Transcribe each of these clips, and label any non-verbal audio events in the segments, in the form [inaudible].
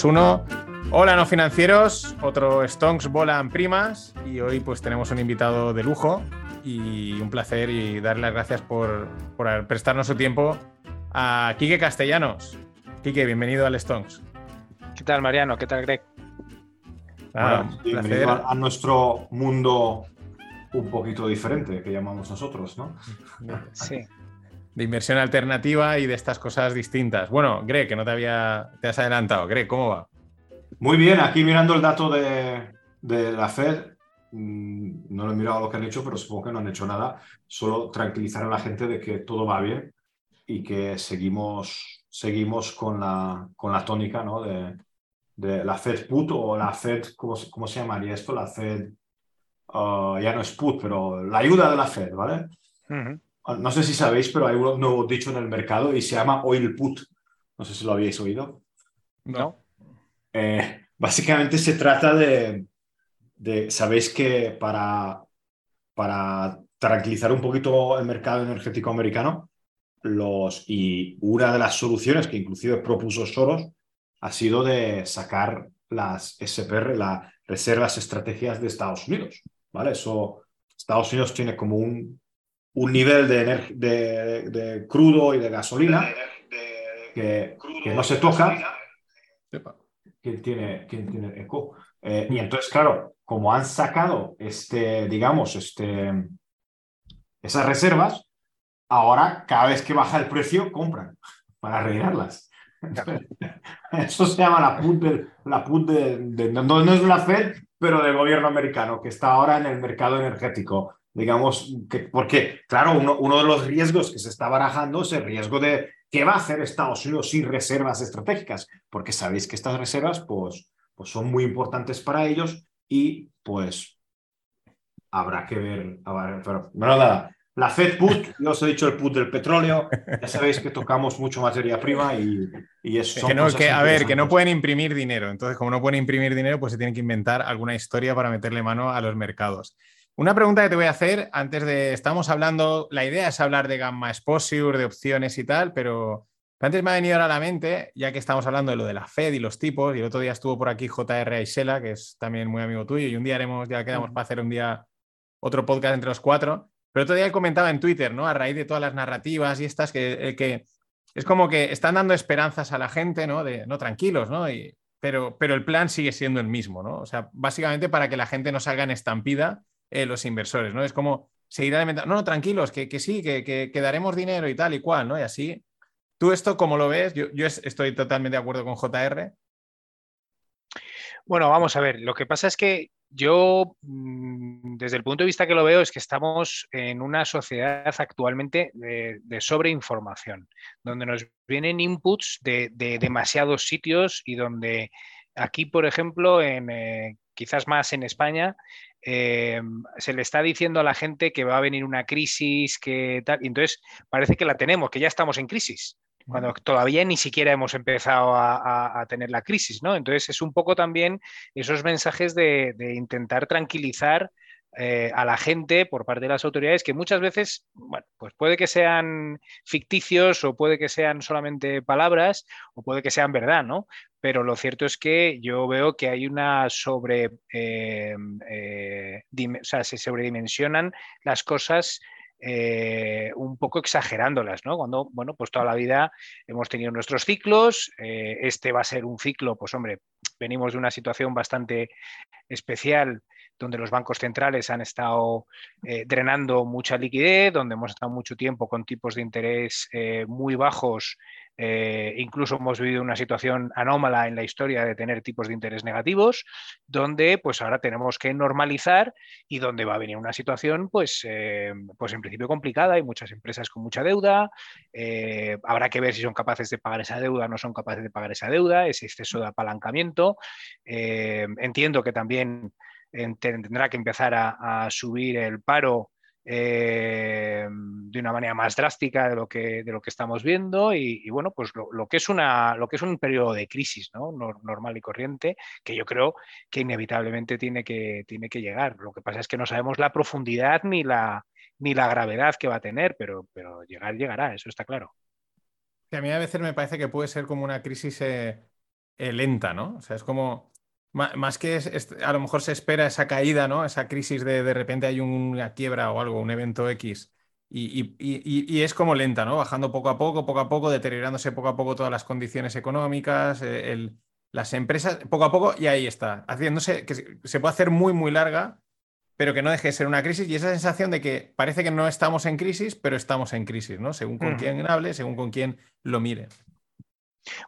2, 1. Hola, no financieros. Otro Stonks Volan Primas. Y hoy, pues, tenemos un invitado de lujo. Y un placer y darle las gracias por, por prestarnos su tiempo a Quique Castellanos. Quique, bienvenido al Stonks. ¿Qué tal, Mariano? ¿Qué tal, Greg? Ah, bienvenido a nuestro mundo un poquito diferente que llamamos nosotros, ¿no? Sí de inversión alternativa y de estas cosas distintas. Bueno, Greg, que no te había, te has adelantado. Greg, ¿cómo va? Muy bien, aquí mirando el dato de, la Fed, mm, no lo he mirado lo que han hecho, pero supongo que no han hecho nada. Solo tranquilizar a la gente de que todo va bien y que seguimos, seguimos con, la, con la tónica ¿no? de, la Fed Put o la Fed, ¿cómo, cómo se llamaría esto? La Fed, uh, ya no es Put, pero la ayuda de la Fed, ¿vale? No sé si sabéis, pero hay un nuevo dicho en el mercado y se llama oil put. No sé si lo habéis oído. No. Eh, básicamente se trata de, sabéis que para, para tranquilizar un poquito el mercado energético americano, los, y una de las soluciones que inclusive propuso Soros ha sido de sacar las SPR, las reservas estrategias de Estados Unidos. ¿vale? Eso, Estados Unidos tiene como un un nivel de, de, crudo y de gasolina que, no se toca. ¿Quién tiene, quién tiene eco? Eh, y entonces, claro, como han sacado este, digamos, este, esas reservas, ahora cada vez que baja el precio, compran para rellenarlas. [laughs] Eso se llama la put, de, la put de, no, no, es la Fed, pero del gobierno americano, que está ahora en el mercado energético digamos, que, porque, claro, uno, uno, de los riesgos que se está barajando es el riesgo de qué va a hacer Estados Unidos sin reservas estratégicas, porque sabéis que estas reservas, pues, pues son muy importantes para ellos y, pues, habrá que ver, pero, bueno, nada, la Fed Put, [laughs] yo os he dicho el put del petróleo, ya sabéis que tocamos mucho materia prima y, y eso. Que no, que, a ver, que no pueden imprimir dinero. Entonces, como no pueden imprimir dinero, pues se tienen que inventar alguna historia para meterle mano a los mercados. Una pregunta que te voy a hacer antes de. Estamos hablando. La idea es hablar de gamma exposure, de opciones y tal, pero antes me ha venido a la mente, ya que estamos hablando de lo de la Fed y los tipos, y el otro día estuvo por aquí JR Aisela, que es también muy amigo tuyo, y un día haremos, ya quedamos para hacer un día otro podcast entre los cuatro. Pero otro día él comentaba en Twitter, ¿no? A raíz de todas las narrativas y estas, que, eh, que es como que están dando esperanzas a la gente, ¿no? De no tranquilos, ¿no? Y, pero, pero el plan sigue siendo el mismo, ¿no? O sea, básicamente para que la gente no salga en estampida eh, los inversores, ¿no? Es como seguir alimentando, no, no, tranquilos, que, que sí, que, que, daremos dinero y tal y cual, ¿no? Y así, tú esto, ¿cómo lo ves? Yo, estoy totalmente de acuerdo con JR. Bueno, vamos a ver, lo que pasa es que yo, mm, desde el punto de vista que lo veo, es que estamos en una sociedad actualmente de, sobreinformación, donde nos vienen inputs de, demasiados sitios y donde aquí, por ejemplo, en, eh, quizás más en España, eh, se le está diciendo a la gente que va a venir una crisis, que tal, y entonces parece que la tenemos, que ya estamos en crisis, cuando todavía ni siquiera hemos empezado a, tener la crisis, ¿no? Entonces es un poco también esos mensajes de, intentar tranquilizar eh, a la gente por parte de las autoridades que muchas veces, bueno, pues puede que sean ficticios o puede que sean solamente palabras o puede que sean verdad, ¿no? Pero lo cierto es que yo veo que hay una sobre, eh, eh, o sea, se sobredimensionan las cosas eh, un poco exagerándolas, ¿no? Cuando, bueno, pues toda la vida hemos tenido nuestros ciclos, este va a ser un ciclo, pues hombre, venimos de una situación bastante especial donde los bancos centrales han estado drenando mucha liquidez, donde hemos estado mucho tiempo con tipos de interés muy bajos eh, incluso hemos vivido una situación anómala en la historia de tener tipos de interés negativos, donde pues ahora tenemos que normalizar y donde va a venir una situación pues, eh, pues en principio complicada. Hay muchas empresas con mucha deuda, eh, habrá que ver si son capaces de pagar esa deuda o no son capaces de pagar esa deuda, ese exceso de apalancamiento. entiendo que también tendrá que empezar a subir el paro eh, de una manera más drástica de lo que, de lo que estamos viendo y, bueno, pues lo, que es una, lo que es un periodo de crisis ¿no? normal y corriente que yo creo que inevitablemente tiene que, tiene que llegar. Lo que pasa es que no sabemos la profundidad ni la, ni la gravedad que va a tener, pero, llegar llegará, eso está claro. a mí a veces me parece que puede ser como una crisis... Eh, lenta, ¿no? O sea, es como, más que a lo mejor se espera esa caída, ¿no? Esa crisis de de repente hay una quiebra o algo, un evento X. Y, es como lenta, ¿no? Bajando poco a poco, poco a poco, deteriorándose poco a poco todas las condiciones económicas, eh, las empresas, poco a poco, y ahí está, haciéndose, que se puede hacer muy, muy larga, pero que no deje de ser una crisis, y esa sensación de que parece que no estamos en crisis, pero estamos en crisis, ¿no? Según con quién hable, según con quién lo mire.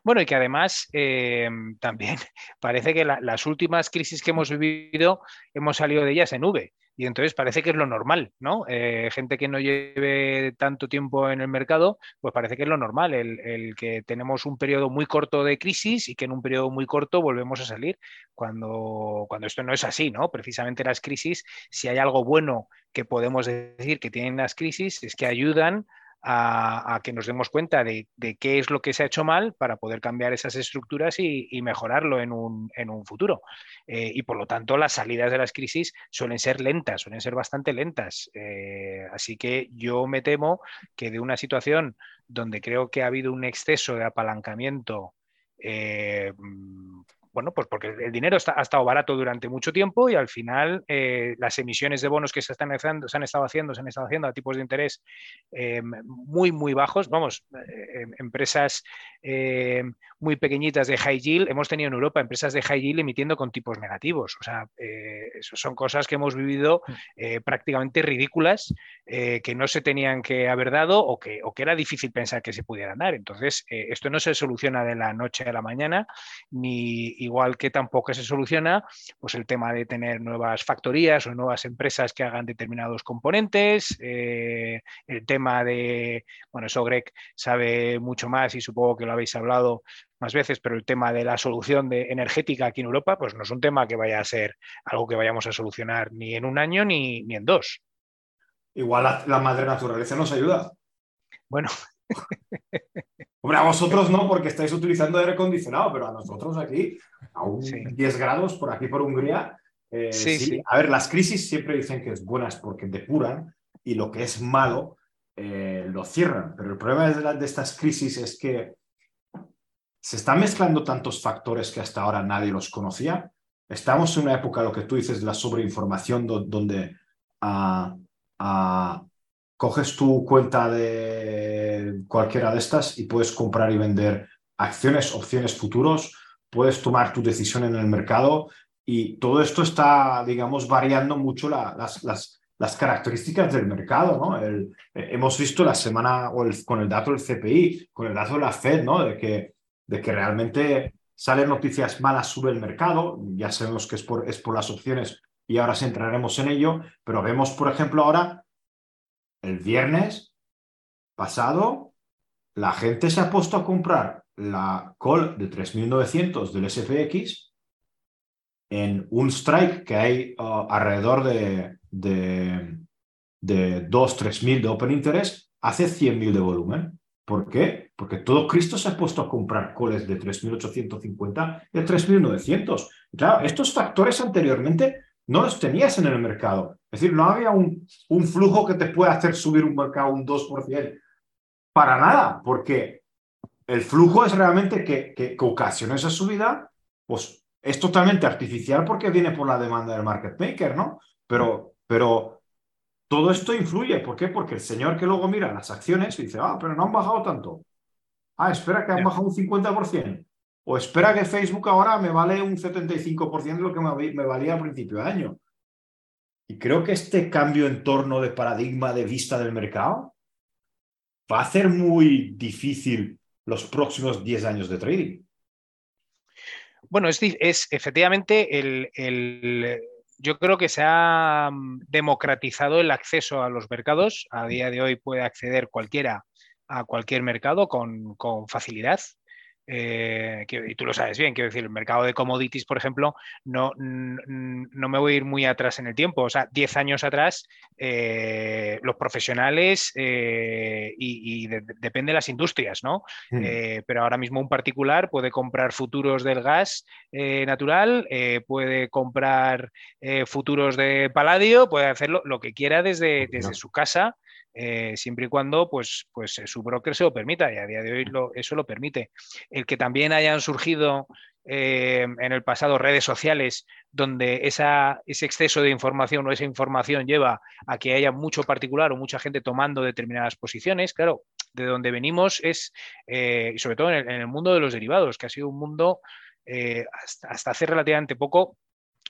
Bueno, y que además eh, [laughs] también parece que las últimas crisis que hemos vivido hemos salido de ellas en V. Y entonces parece que es lo normal, ¿no? Eh, gente que no lleve tanto tiempo en el mercado, pues parece que es lo normal, el, que tenemos un periodo muy corto de crisis y que en un periodo muy corto volvemos a salir, cuando, cuando esto no es así, ¿no? Precisamente las crisis, si hay algo bueno que podemos decir que tienen las crisis, es que ayudan a, que nos demos cuenta de, qué es lo que se ha hecho mal para poder cambiar esas estructuras y, mejorarlo en un, futuro. Eh, y por lo tanto, las salidas de las crisis suelen ser lentas, suelen ser bastante lentas. Eh, así que yo me temo que de una situación donde creo que ha habido un exceso de apalancamiento eh, bueno, pues porque el dinero ha estado barato durante mucho tiempo y al final eh, las emisiones de bonos que se, están haciendo, se han estado haciendo, se han estado haciendo a tipos de interés eh, muy, muy bajos. Vamos, eh, em, empresas muy pequeñitas de high yield, hemos tenido en Europa empresas de high yield emitiendo con tipos negativos. O sea, eso son cosas que hemos vivido mm. prácticamente ridículas, que no se tenían que haber dado o que, o que era difícil pensar que se pudieran dar. Entonces, esto no se soluciona de la noche a la mañana, ni igual que tampoco se soluciona pues el tema de tener nuevas factorías o nuevas empresas que hagan determinados componentes, eh, el tema de, bueno, eso Greg sabe mucho más y supongo que lo habéis hablado más veces, pero el tema de la solución de energética aquí en Europa, pues no es un tema que vaya a ser algo que vayamos a solucionar ni en un año ni, ni en dos. Igual la, la madre naturaleza nos ayuda. Bueno. [laughs] Hombre, a vosotros no, porque estáis utilizando aire acondicionado, pero a nosotros aquí, a un 10 grados por aquí por Hungría. Eh, sí, sí, A ver, las crisis siempre dicen que es buenas porque depuran y lo que es malo eh, lo cierran. Pero el problema de, de estas crisis es que se están mezclando tantos factores que hasta ahora nadie los conocía. Estamos en una época, lo que tú dices, de la sobreinformación, donde a, a, coges tu cuenta de cualquiera de estas y puedes comprar y vender acciones, opciones futuros, puedes tomar tu decisión en el mercado y todo esto está, digamos, variando mucho las, las, características del mercado. ¿no? Eh, hemos visto la semana o con el dato del CPI, con el dato de la Fed, ¿no? de, que, de que realmente salen noticias malas sobre el mercado, ya sabemos que es por, es por las opciones y ahora sí entraremos en ello, pero vemos, por ejemplo, ahora el viernes pasado, la gente se ha puesto a comprar la call de 3.900 del SPX en un strike que hay uh, alrededor de, de, de 2 3.000 de open interest, hace 100.000 de volumen. ¿Por qué? Porque todo Cristo se ha puesto a comprar calls de 3.850 y de 3.900. Claro, estos factores anteriormente no los tenías en el mercado. Es decir, no había un, un flujo que te pueda hacer subir un mercado un 2%. Para nada, porque el flujo es realmente que, que, ocasiona esa subida, pues es totalmente artificial porque viene por la demanda del market maker, ¿no? Pero, pero todo esto influye. ¿Por qué? Porque el señor que luego mira las acciones y dice, ah, pero no han bajado tanto. Ah, espera que han bajado un 50%. O espera que Facebook ahora me vale un 75% de lo que me, valía al principio de año. Y creo que este cambio en torno de paradigma de vista del mercado va a hacer muy difícil los próximos 10 años de trading. Bueno, es, es efectivamente el, yo creo que se ha mm, democratizado el acceso a los mercados. A día de hoy puede acceder cualquiera a cualquier mercado con, con facilidad. Eh, y tú lo sabes bien, quiero decir, el mercado de commodities, por ejemplo, no, no me voy a ir muy atrás en el tiempo. O sea, 10 años atrás, eh, los profesionales eh, y, depende de las industrias, ¿no? Mm. pero ahora mismo un particular puede comprar futuros del gas natural, puede comprar futuros de paladio, puede hacerlo lo que quiera desde, desde su casa eh, siempre y cuando pues, pues, su broker se lo permita y a día de hoy eso lo permite. El que también hayan surgido eh, en el pasado redes sociales donde esa, ese exceso de información o esa información lleva a que haya mucho particular o mucha gente tomando determinadas posiciones. Claro, de donde venimos es, eh, sobre todo en el, mundo de los derivados, que ha sido un mundo eh, hasta, hace relativamente poco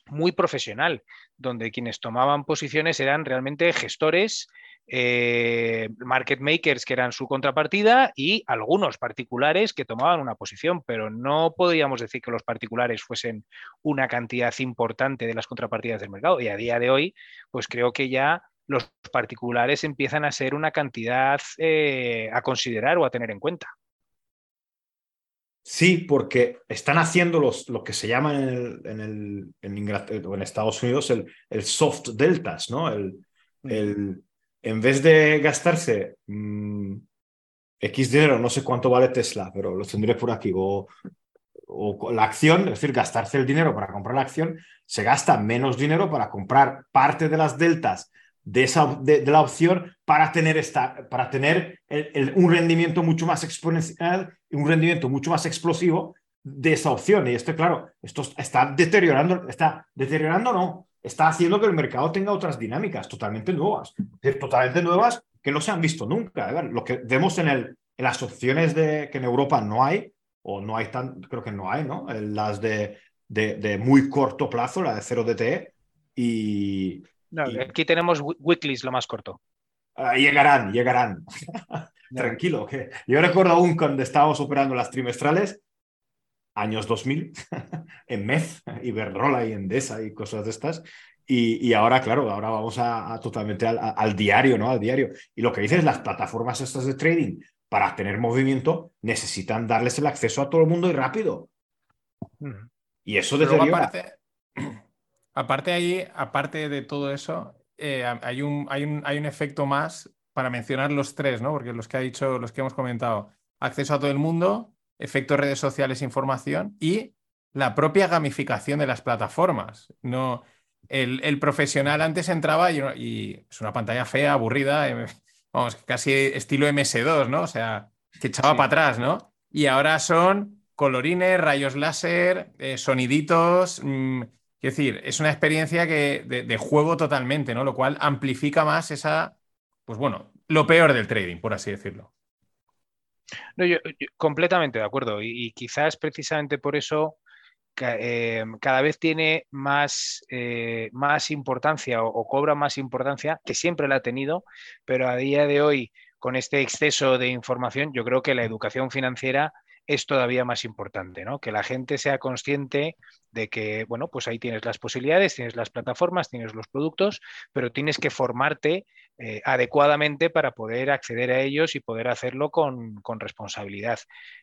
muy profesional, donde quienes tomaban posiciones eran realmente gestores, eh, market makers que eran su contrapartida y algunos particulares que tomaban una posición, pero no podríamos decir que los particulares fuesen una cantidad importante de las contrapartidas del mercado. Y a día de hoy, pues creo que ya los particulares empiezan a ser una cantidad eh, a considerar o a tener en cuenta. Sí, porque están haciendo los, lo que se llama en, el, en, el, en, Estados Unidos el, el, soft deltas, ¿no? El, el, en vez de gastarse mm, X dinero, no sé cuánto vale Tesla, pero lo tendré por aquí, o, o la acción, es decir, gastarse el dinero para comprar la acción, se gasta menos dinero para comprar parte de las deltas de, esa, de, la opción para tener, esta, para tener un rendimiento mucho más exponencial, un rendimiento mucho más explosivo de esa opción. Y esto, claro, esto está deteriorando, está deteriorando, no, está haciendo que el mercado tenga otras dinámicas totalmente nuevas, totalmente nuevas que no se han visto nunca. Lo que vemos en, el, en las opciones de, que en Europa no hay, o no hay tan, creo que no hay, ¿no? Las de, de, de muy corto plazo, la de 0 DTE, y, aquí tenemos weeklies lo más corto. Ah, llegarán, llegarán. [laughs] Tranquilo. Que yo recuerdo aún cuando estábamos operando las trimestrales, años 2000, [laughs] en MEZ, Iberdrola y Endesa y cosas de estas. Y, ahora, claro, ahora vamos a, totalmente al, diario, ¿no? Al diario. Y lo que dices, las plataformas estas de trading, para tener movimiento, necesitan darles el acceso a todo el mundo y rápido. Y eso desde aparte, [clears throat] Aparte ahí, aparte de todo eso, eh, hay, un, hay, un, hay un efecto más para mencionar los tres, ¿no? Porque los que ha dicho, los que hemos comentado, acceso a todo el mundo, efecto redes sociales, información y la propia gamificación de las plataformas. No, el, profesional antes entraba y, es una pantalla fea, aburrida, eh, vamos, casi estilo MS2, ¿no? O sea, que echaba para atrás, ¿no? Y ahora son colorines, rayos láser, eh, soniditos. Mm, Quiero decir, es una experiencia que, de, juego totalmente, ¿no? Lo cual amplifica más esa, pues bueno, lo peor del trading, por así decirlo. No, yo, completamente de acuerdo. Y, quizás precisamente por eso eh, cada vez tiene más, eh, más importancia o, cobra más importancia, que siempre la ha tenido, pero a día de hoy, con este exceso de información, yo creo que la educación financiera es todavía más importante, ¿no? Que la gente sea consciente de que, bueno, pues ahí tienes las posibilidades, tienes las plataformas, tienes los productos, pero tienes que formarte eh, adecuadamente para poder acceder a ellos y poder hacerlo con, responsabilidad.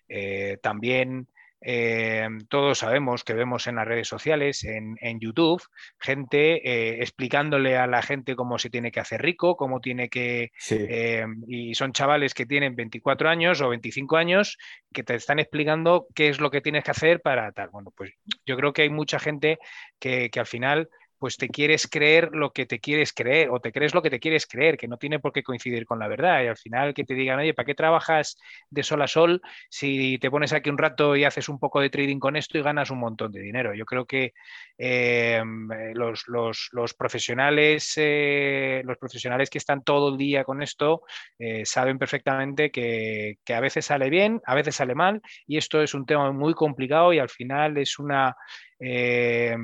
Eh, también eh, todos sabemos que vemos en las redes sociales, en, YouTube, gente eh, explicándole a la gente cómo se tiene que hacer rico, cómo tiene que... Eh, y son chavales que tienen 24 años o 25 años que te están explicando qué es lo que tienes que hacer para tal. Bueno, pues yo creo que hay mucha gente que, que al final pues te quieres creer lo que te quieres creer o te crees lo que te quieres creer, que no tiene por qué coincidir con la verdad. Y al final que te digan, oye, ¿para qué trabajas de sol a sol si te pones aquí un rato y haces un poco de trading con esto y ganas un montón de dinero? Yo creo que eh, los, profesionales, eh, los profesionales que están todo el día con esto eh, saben perfectamente que a veces sale bien, a veces sale mal, y esto es un tema muy complicado y al final es una eh,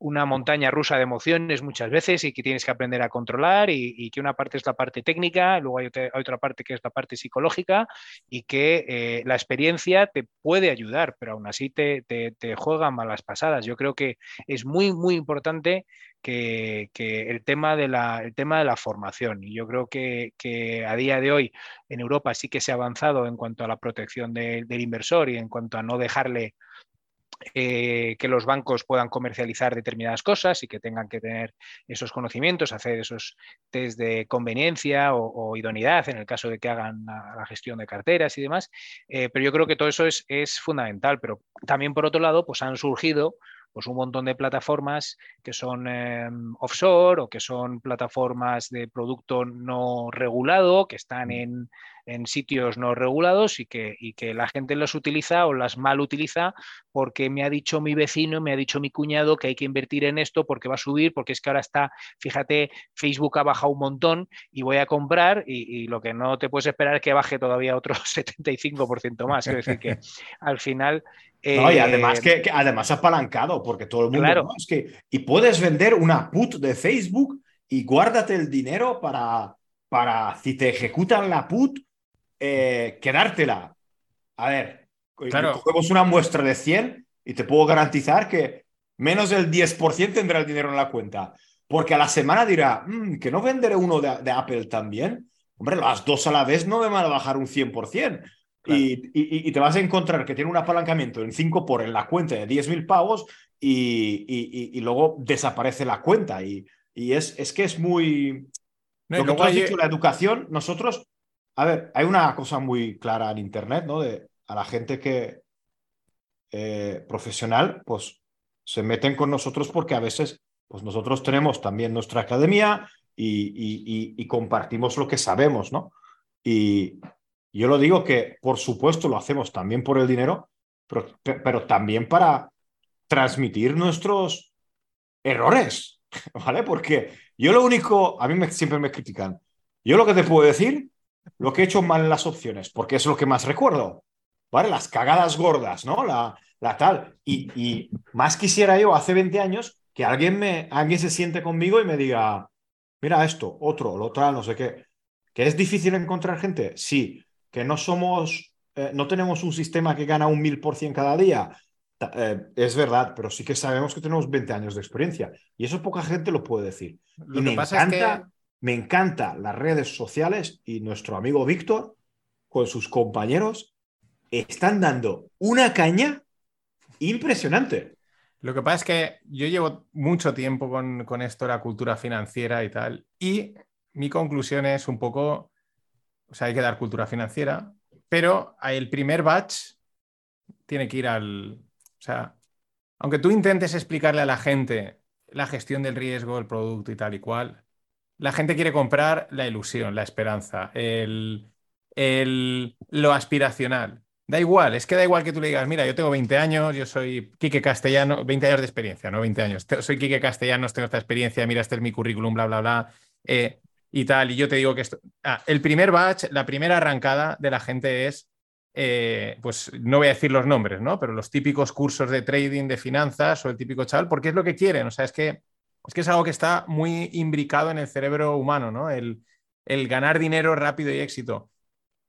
una montaña rusa de emociones muchas veces y que tienes que aprender a controlar y, que una parte es la parte técnica, luego hay otra, parte que es la parte psicológica y que eh, la experiencia te puede ayudar, pero aún así te, te, juegan malas pasadas. Yo creo que es muy, muy importante que, el, tema de la, el tema de la formación. Y yo creo que, a día de hoy en Europa sí que se ha avanzado en cuanto a la protección del inversor y en cuanto a no dejarle eh, que los bancos puedan comercializar determinadas cosas y que tengan que tener esos conocimientos, hacer esos test de conveniencia o, idoneidad en el caso de que hagan la, gestión de carteras y demás. Eh, pero yo creo que todo eso es, fundamental. Pero también, por otro lado, pues han surgido pues un montón de plataformas que son em, offshore o que son plataformas de producto no regulado, que están en, en sitios no regulados y que, y que la gente los utiliza o las mal utiliza porque me ha dicho mi vecino, me ha dicho mi cuñado que hay que invertir en esto porque va a subir, porque es que ahora está, fíjate, Facebook ha bajado un montón y voy a comprar y, lo que no te puedes esperar es que baje todavía otro [laughs] 75% más. Es decir, que al final... no, y además eh, que, además apalancado, porque todo el mundo claro. es que y puedes vender una put de Facebook y guárdate el dinero para, para si te ejecutan la put, eh, quedártela. A ver, claro. cogemos una muestra de 100 y te puedo garantizar que menos del 10% tendrá el dinero en la cuenta. Porque a la semana dirá, mm, que no venderé uno de, Apple también. Hombre, las dos a la vez no me van a bajar un 100%. Y, te vas a encontrar que tiene un apalancamiento en 5 por en la cuenta de 10.000 pavos y, luego desaparece la cuenta. Y, es, es que es muy... Lo que tú has dicho, la educación, nosotros a ver, hay una cosa muy clara en Internet, ¿no? De a la gente que eh, profesional, pues se meten con nosotros porque a veces, pues nosotros tenemos también nuestra academia y, compartimos lo que sabemos, ¿no? Y yo lo digo que, por supuesto, lo hacemos también por el dinero, pero, también para transmitir nuestros errores, [laughs] ¿vale? Porque yo lo único, a mí me, siempre me critican, yo lo que te puedo decir lo que he hecho mal en las opciones, porque es lo que más recuerdo. ¿Vale? Las cagadas gordas, ¿no? La, la tal. Y, más quisiera yo hace 20 años que alguien, me, alguien se siente conmigo y me diga, mira esto, otro, lo tal, no sé qué. ¿Que es difícil encontrar gente? Sí. ¿Que no somos, eh, no tenemos un sistema que gana un mil por cien cada día? Eh, es verdad, pero sí que sabemos que tenemos 20 años de experiencia. Y eso poca gente lo puede decir. Lo y que me pasa encanta... es que me encanta las redes sociales y nuestro amigo Víctor con sus compañeros están dando una caña impresionante. Lo que pasa es que yo llevo mucho tiempo con, con esto, la cultura financiera y tal, y mi conclusión es un poco, o sea, hay que dar cultura financiera, pero el primer batch tiene que ir al, o sea, aunque tú intentes explicarle a la gente la gestión del riesgo, el producto y tal y cual, la gente quiere comprar la ilusión, la esperanza, el, lo aspiracional. Da igual, es que da igual que tú le digas, mira, yo tengo 20 años, yo soy Quique Castellano, 20 años de experiencia, no 20 años. Soy Quique Castellanos, tengo esta experiencia, mira, este es mi currículum, bla, bla, bla, eh, y tal. Y yo te digo que esto. Ah, el primer batch, la primera arrancada de la gente es, eh, pues no voy a decir los nombres, ¿no? Pero los típicos cursos de trading, de finanzas o el típico chaval, porque es lo que quieren. O sea, es que es que es algo que está muy imbricado en el cerebro humano, ¿no? El, ganar dinero rápido y éxito.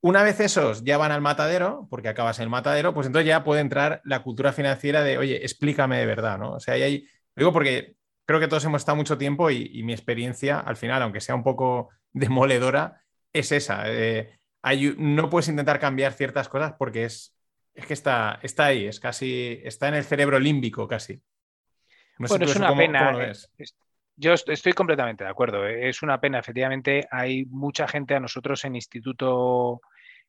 Una vez esos ya van al matadero, porque acabas en el matadero, pues entonces ya puede entrar la cultura financiera de, oye, explícame de verdad, ¿no? O sea, ahí hay, digo porque creo que todos hemos estado mucho tiempo y, mi experiencia, al final, aunque sea un poco [laughs] demoledora, es esa. Eh, no puedes intentar cambiar ciertas cosas porque es, es que está, está ahí, es casi, está en el cerebro límbico casi bueno, es una pena. Eh, yo estoy completamente de acuerdo. Eh, es una pena, efectivamente. Hay mucha gente a nosotros en Instituto,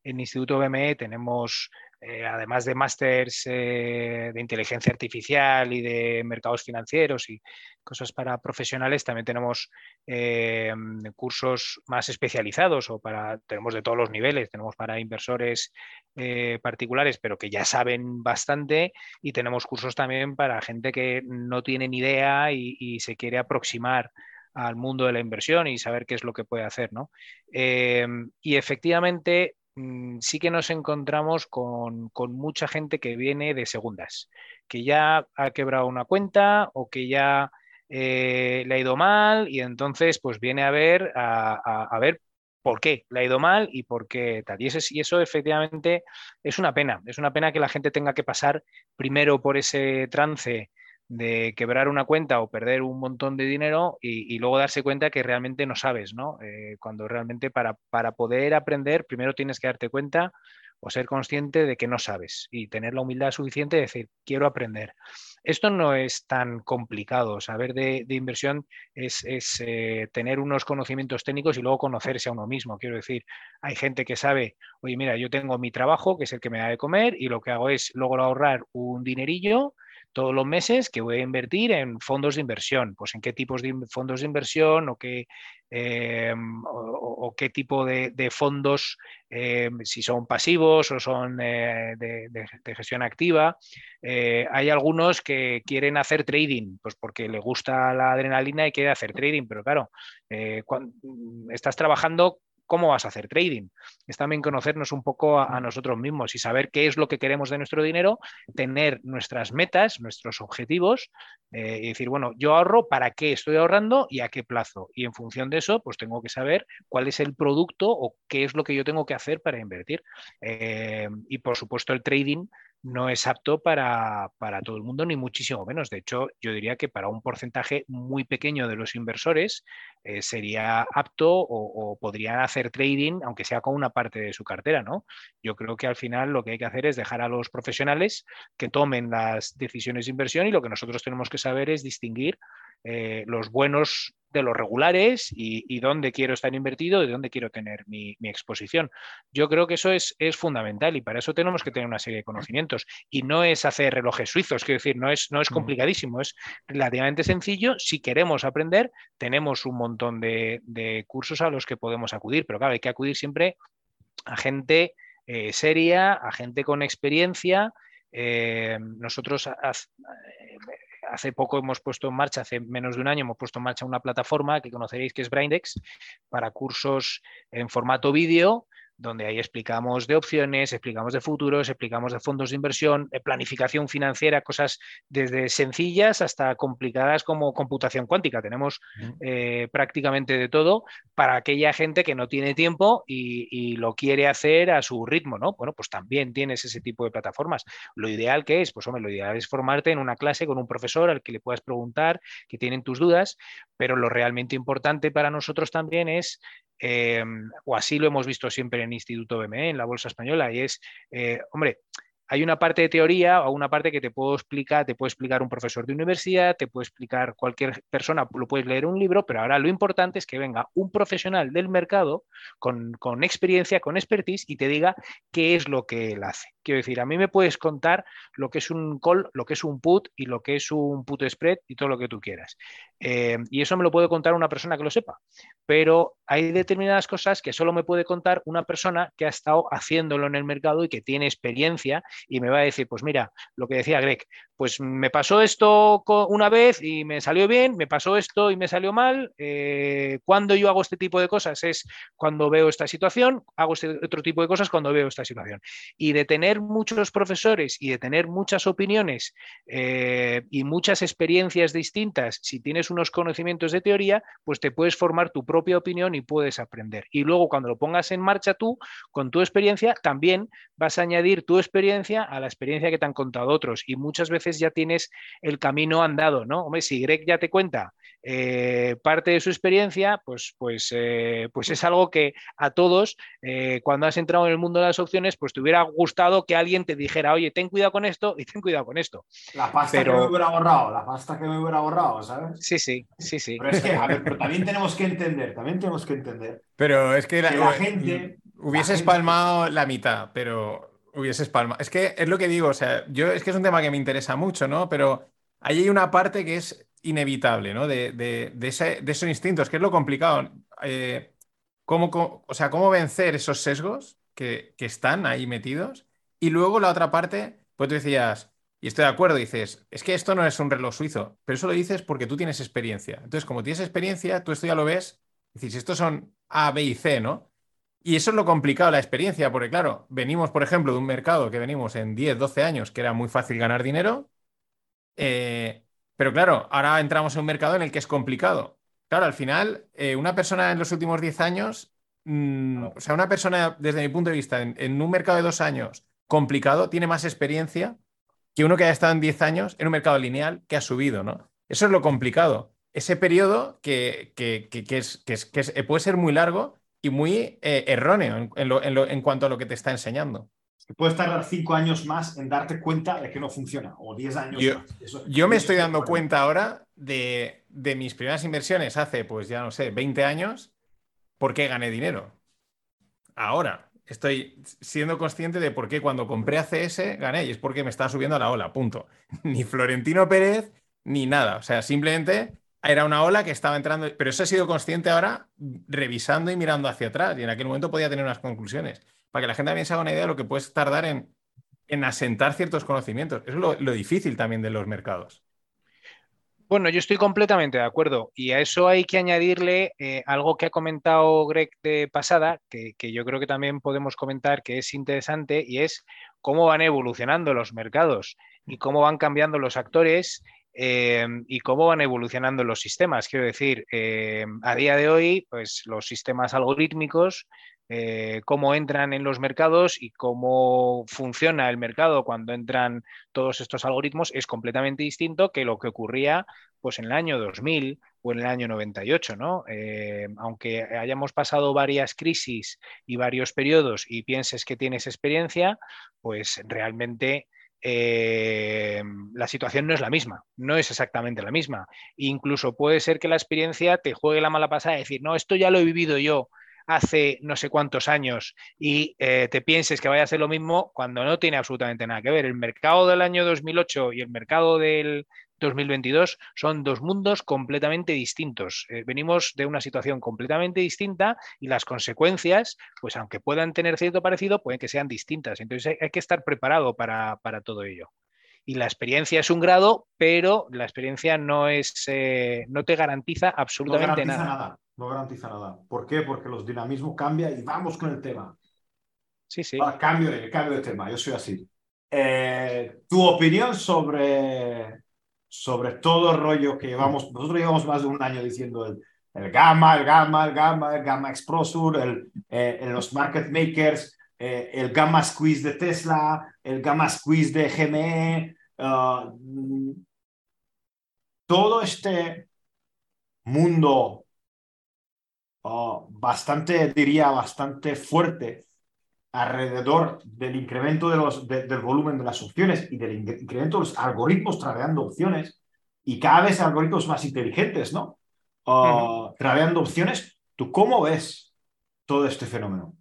en Instituto BME tenemos eh, además de másters eh, de inteligencia artificial y de mercados financieros y cosas para profesionales, también tenemos eh, cursos más especializados o para, tenemos de todos los niveles, tenemos para inversores particulares, pero que ya saben bastante y tenemos cursos también para gente que no tiene ni idea y, y se quiere aproximar al mundo de la inversión y saber qué es lo que puede hacer. ¿no? y efectivamente, sí que nos encontramos con, mucha gente que viene de segundas, que ya ha quebrado una cuenta o que ya eh, le ha ido mal y entonces pues viene a ver, a, ver por qué le ha ido mal y por qué tal. Y eso, y eso efectivamente es una pena, es una pena que la gente tenga que pasar primero por ese trance de quebrar una cuenta o perder un montón de dinero y, luego darse cuenta que realmente no sabes, ¿no? Eh, cuando realmente para, para, poder aprender, primero tienes que darte cuenta o ser consciente de que no sabes y tener la humildad suficiente de decir, quiero aprender. Esto no es tan complicado. Saber de, inversión es, eh, tener unos conocimientos técnicos y luego conocerse a uno mismo. Quiero decir, hay gente que sabe, oye, mira, yo tengo mi trabajo, que es el que me da de comer, y lo que hago es logro ahorrar un dinerillo todos los meses que voy a invertir en fondos de inversión. Pues en qué tipos de fondos de inversión o qué, em, o, qué tipo de, fondos, em, si son pasivos o son eh, de, gestión activa. Eh, hay algunos que quieren hacer trading, pues porque le gusta la adrenalina y quiere hacer trading, pero claro, eh, cuando estás trabajando cómo vas a hacer trading. Es también conocernos un poco a, nosotros mismos y saber qué es lo que queremos de nuestro dinero, tener nuestras metas, nuestros objetivos eh, y decir, bueno, yo ahorro para qué estoy ahorrando y a qué plazo. Y en función de eso, pues tengo que saber cuál es el producto o qué es lo que yo tengo que hacer para invertir. Eh, y por supuesto el trading no es apto para, todo el mundo, ni muchísimo menos. De hecho, yo diría que para un porcentaje muy pequeño de los inversores eh, sería apto o, o, podrían hacer trading, aunque sea con una parte de su cartera, ¿no? Yo creo que al final lo que hay que hacer es dejar a los profesionales que tomen las decisiones de inversión y lo que nosotros tenemos que saber es distinguir eh, los buenos de los regulares y, dónde quiero estar invertido y dónde quiero tener mi, exposición. Yo creo que eso es, es, fundamental y para eso tenemos que tener una serie de conocimientos. Y no es hacer relojes suizos, quiero decir, no es, no es complicadísimo, es relativamente sencillo. Si queremos aprender, tenemos un montón de, cursos a los que podemos acudir, pero claro, hay que acudir siempre a gente eh, seria, a gente con experiencia. Eh, nosotros hace poco hemos puesto en marcha, hace menos de un año hemos puesto en marcha una plataforma que conoceréis que es Braindex para cursos en formato vídeo donde ahí explicamos de opciones, explicamos de futuros, explicamos de fondos de inversión, de planificación financiera, cosas desde sencillas hasta complicadas como computación cuántica. Tenemos eh, prácticamente de todo para aquella gente que no tiene tiempo y, lo quiere hacer a su ritmo, ¿no? Bueno, pues también tienes ese tipo de plataformas. Lo ideal que es, pues hombre, lo ideal es formarte en una clase con un profesor al que le puedas preguntar, que tienen tus dudas, pero lo realmente importante para nosotros también es Em, o así lo hemos visto siempre en Instituto BME, en la Bolsa Española, y es, eh, hombre, hay una parte de teoría o una parte que te puedo explicar, te puede explicar un profesor de universidad, te puede explicar cualquier persona, lo puedes leer un libro, pero ahora lo importante es que venga un profesional del mercado con, con experiencia, con expertise y te diga qué es lo que él hace. Quiero decir, a mí me puedes contar lo que es un call, lo que es un put y lo que es un put spread y todo lo que tú quieras. Eh, y eso me lo puede contar una persona que lo sepa. Pero hay determinadas cosas que solo me puede contar una persona que ha estado haciéndolo en el mercado y que tiene experiencia y me va a decir, pues mira, lo que decía Greg, pues me pasó esto una vez y me salió bien, me pasó esto y me salió mal. Eh, cuando yo hago este tipo de cosas es cuando veo esta situación, hago este otro tipo de cosas cuando veo esta situación. Y de tener muchos profesores y de tener muchas opiniones eh, y muchas experiencias distintas, si tienes unos conocimientos de teoría, pues te puedes formar tu propia opinión y puedes aprender. Y luego cuando lo pongas en marcha tú, con tu experiencia, también vas a añadir tu experiencia a la experiencia que te han contado otros. Y muchas veces ya tienes el camino andado, ¿no? Hombre, si Greg ya te cuenta eh, parte de su experiencia, pues, pues, eh, pues es algo que a todos, cuando has entrado en el mundo de las opciones, pues te hubiera gustado que alguien te dijera, oye, ten cuidado con esto y ten cuidado con esto. La pasta que me hubiera borrado, la pasta que me hubiera borrado, ¿sabes? Sí, sí, sí, sí. Pero es que, a ver, pero también tenemos que entender, también tenemos que entender. Pero es que la, gente... Hubiese espalmado la mitad, pero hubiese espalmado. Es que es lo que digo, o sea, yo es que es un tema que me interesa mucho, ¿no? Pero ahí hay una parte que es inevitable, ¿no? De, de, de, ese, de esos instintos, que es lo complicado. Eh, ¿cómo, o sea, ¿cómo vencer esos sesgos que, que, están ahí metidos y luego la otra parte, pues tú decías, y estoy de acuerdo, dices, es que esto no es un reloj suizo, pero eso lo dices porque tú tienes experiencia. Entonces, como tienes experiencia, tú esto ya lo ves, dices, estos son A, B y C, ¿no? Y eso es lo complicado, la experiencia, porque claro, venimos, por ejemplo, de un mercado que venimos en 10, 12 años, que era muy fácil ganar dinero, eh, pero claro, ahora entramos en un mercado en el que es complicado. Claro, al final, eh, una persona en los últimos 10 años, mm, o sea, una persona, desde mi punto de vista, en un mercado de dos años, complicado, tiene más experiencia que uno que haya estado en 10 años en un mercado lineal que ha subido, ¿no? Eso es lo complicado. Ese periodo que, es, que puede ser muy largo y muy eh, erróneo en, cuanto a lo que te está enseñando. Puedes tardar cinco años más en darte cuenta de que no funciona, o 10 años yo, más. yo me estoy dando cuenta ahora de, de, mis primeras inversiones hace, pues ya no sé, 20 años, por qué gané dinero. Ahora. estoy siendo consciente de por qué cuando compré ACS gané y es porque me estaba subiendo a la ola, punto. [laughs] Ni Florentino Pérez ni nada. O sea, simplemente era una ola que estaba entrando, pero eso he sido consciente ahora revisando y mirando hacia atrás y en aquel momento podía tener unas conclusiones. Para que la gente también se haga una idea de lo que puedes tardar en, asentar ciertos conocimientos. Eso es lo difícil también de los mercados. Bueno, yo estoy completamente de acuerdo y a eso hay que añadirle eh, algo que ha comentado Greg de pasada, que, yo creo que también podemos comentar que es interesante y es cómo van evolucionando los mercados y cómo van cambiando los actores eh, y cómo van evolucionando los sistemas. Quiero decir, eh, a día de hoy, pues los sistemas algorítmicos eh, cómo entran en los mercados y cómo funciona el mercado cuando entran todos estos algoritmos es completamente distinto que lo que ocurría pues, en el año 2000 o en el año 98. ¿no? Eh, aunque hayamos pasado varias crisis y varios periodos y pienses que tienes experiencia, pues realmente eh, la situación no es la misma, no es exactamente la misma. Incluso puede ser que la experiencia te juegue la mala pasada y decir, no, esto ya lo he vivido yo hace no sé cuántos años y eh, te pienses que vaya a ser lo mismo cuando no tiene absolutamente nada que ver. El mercado del año 2008 y el mercado del 2022 son dos mundos completamente distintos. Eh, venimos de una situación completamente distinta y las consecuencias, pues aunque puedan tener cierto parecido, pueden que sean distintas. Entonces hay, que estar preparado para, todo ello y la experiencia es un grado, pero la experiencia no es, eh, no te garantiza absolutamente nada no garantiza nada. ¿Por qué? Porque los dinamismos cambian y vamos con el tema. Sí, sí. cambio, de, cambio de tema, yo soy así. Eh, tu opinión sobre, sobre todo el rollo que llevamos, nosotros llevamos más de un año diciendo el, el gamma, el gamma, el gamma, el gamma explosur, el, eh, los market makers, eh, el gamma squeeze de Tesla, el gamma squeeze de GME, uh, todo este mundo bastante, diría, bastante fuerte alrededor del incremento de los, del volumen de las opciones y del incremento de los algoritmos tradeando opciones y cada vez algoritmos más inteligentes, ¿no? Uh, tradeando opciones. ¿Tú cómo ves todo este fenómeno?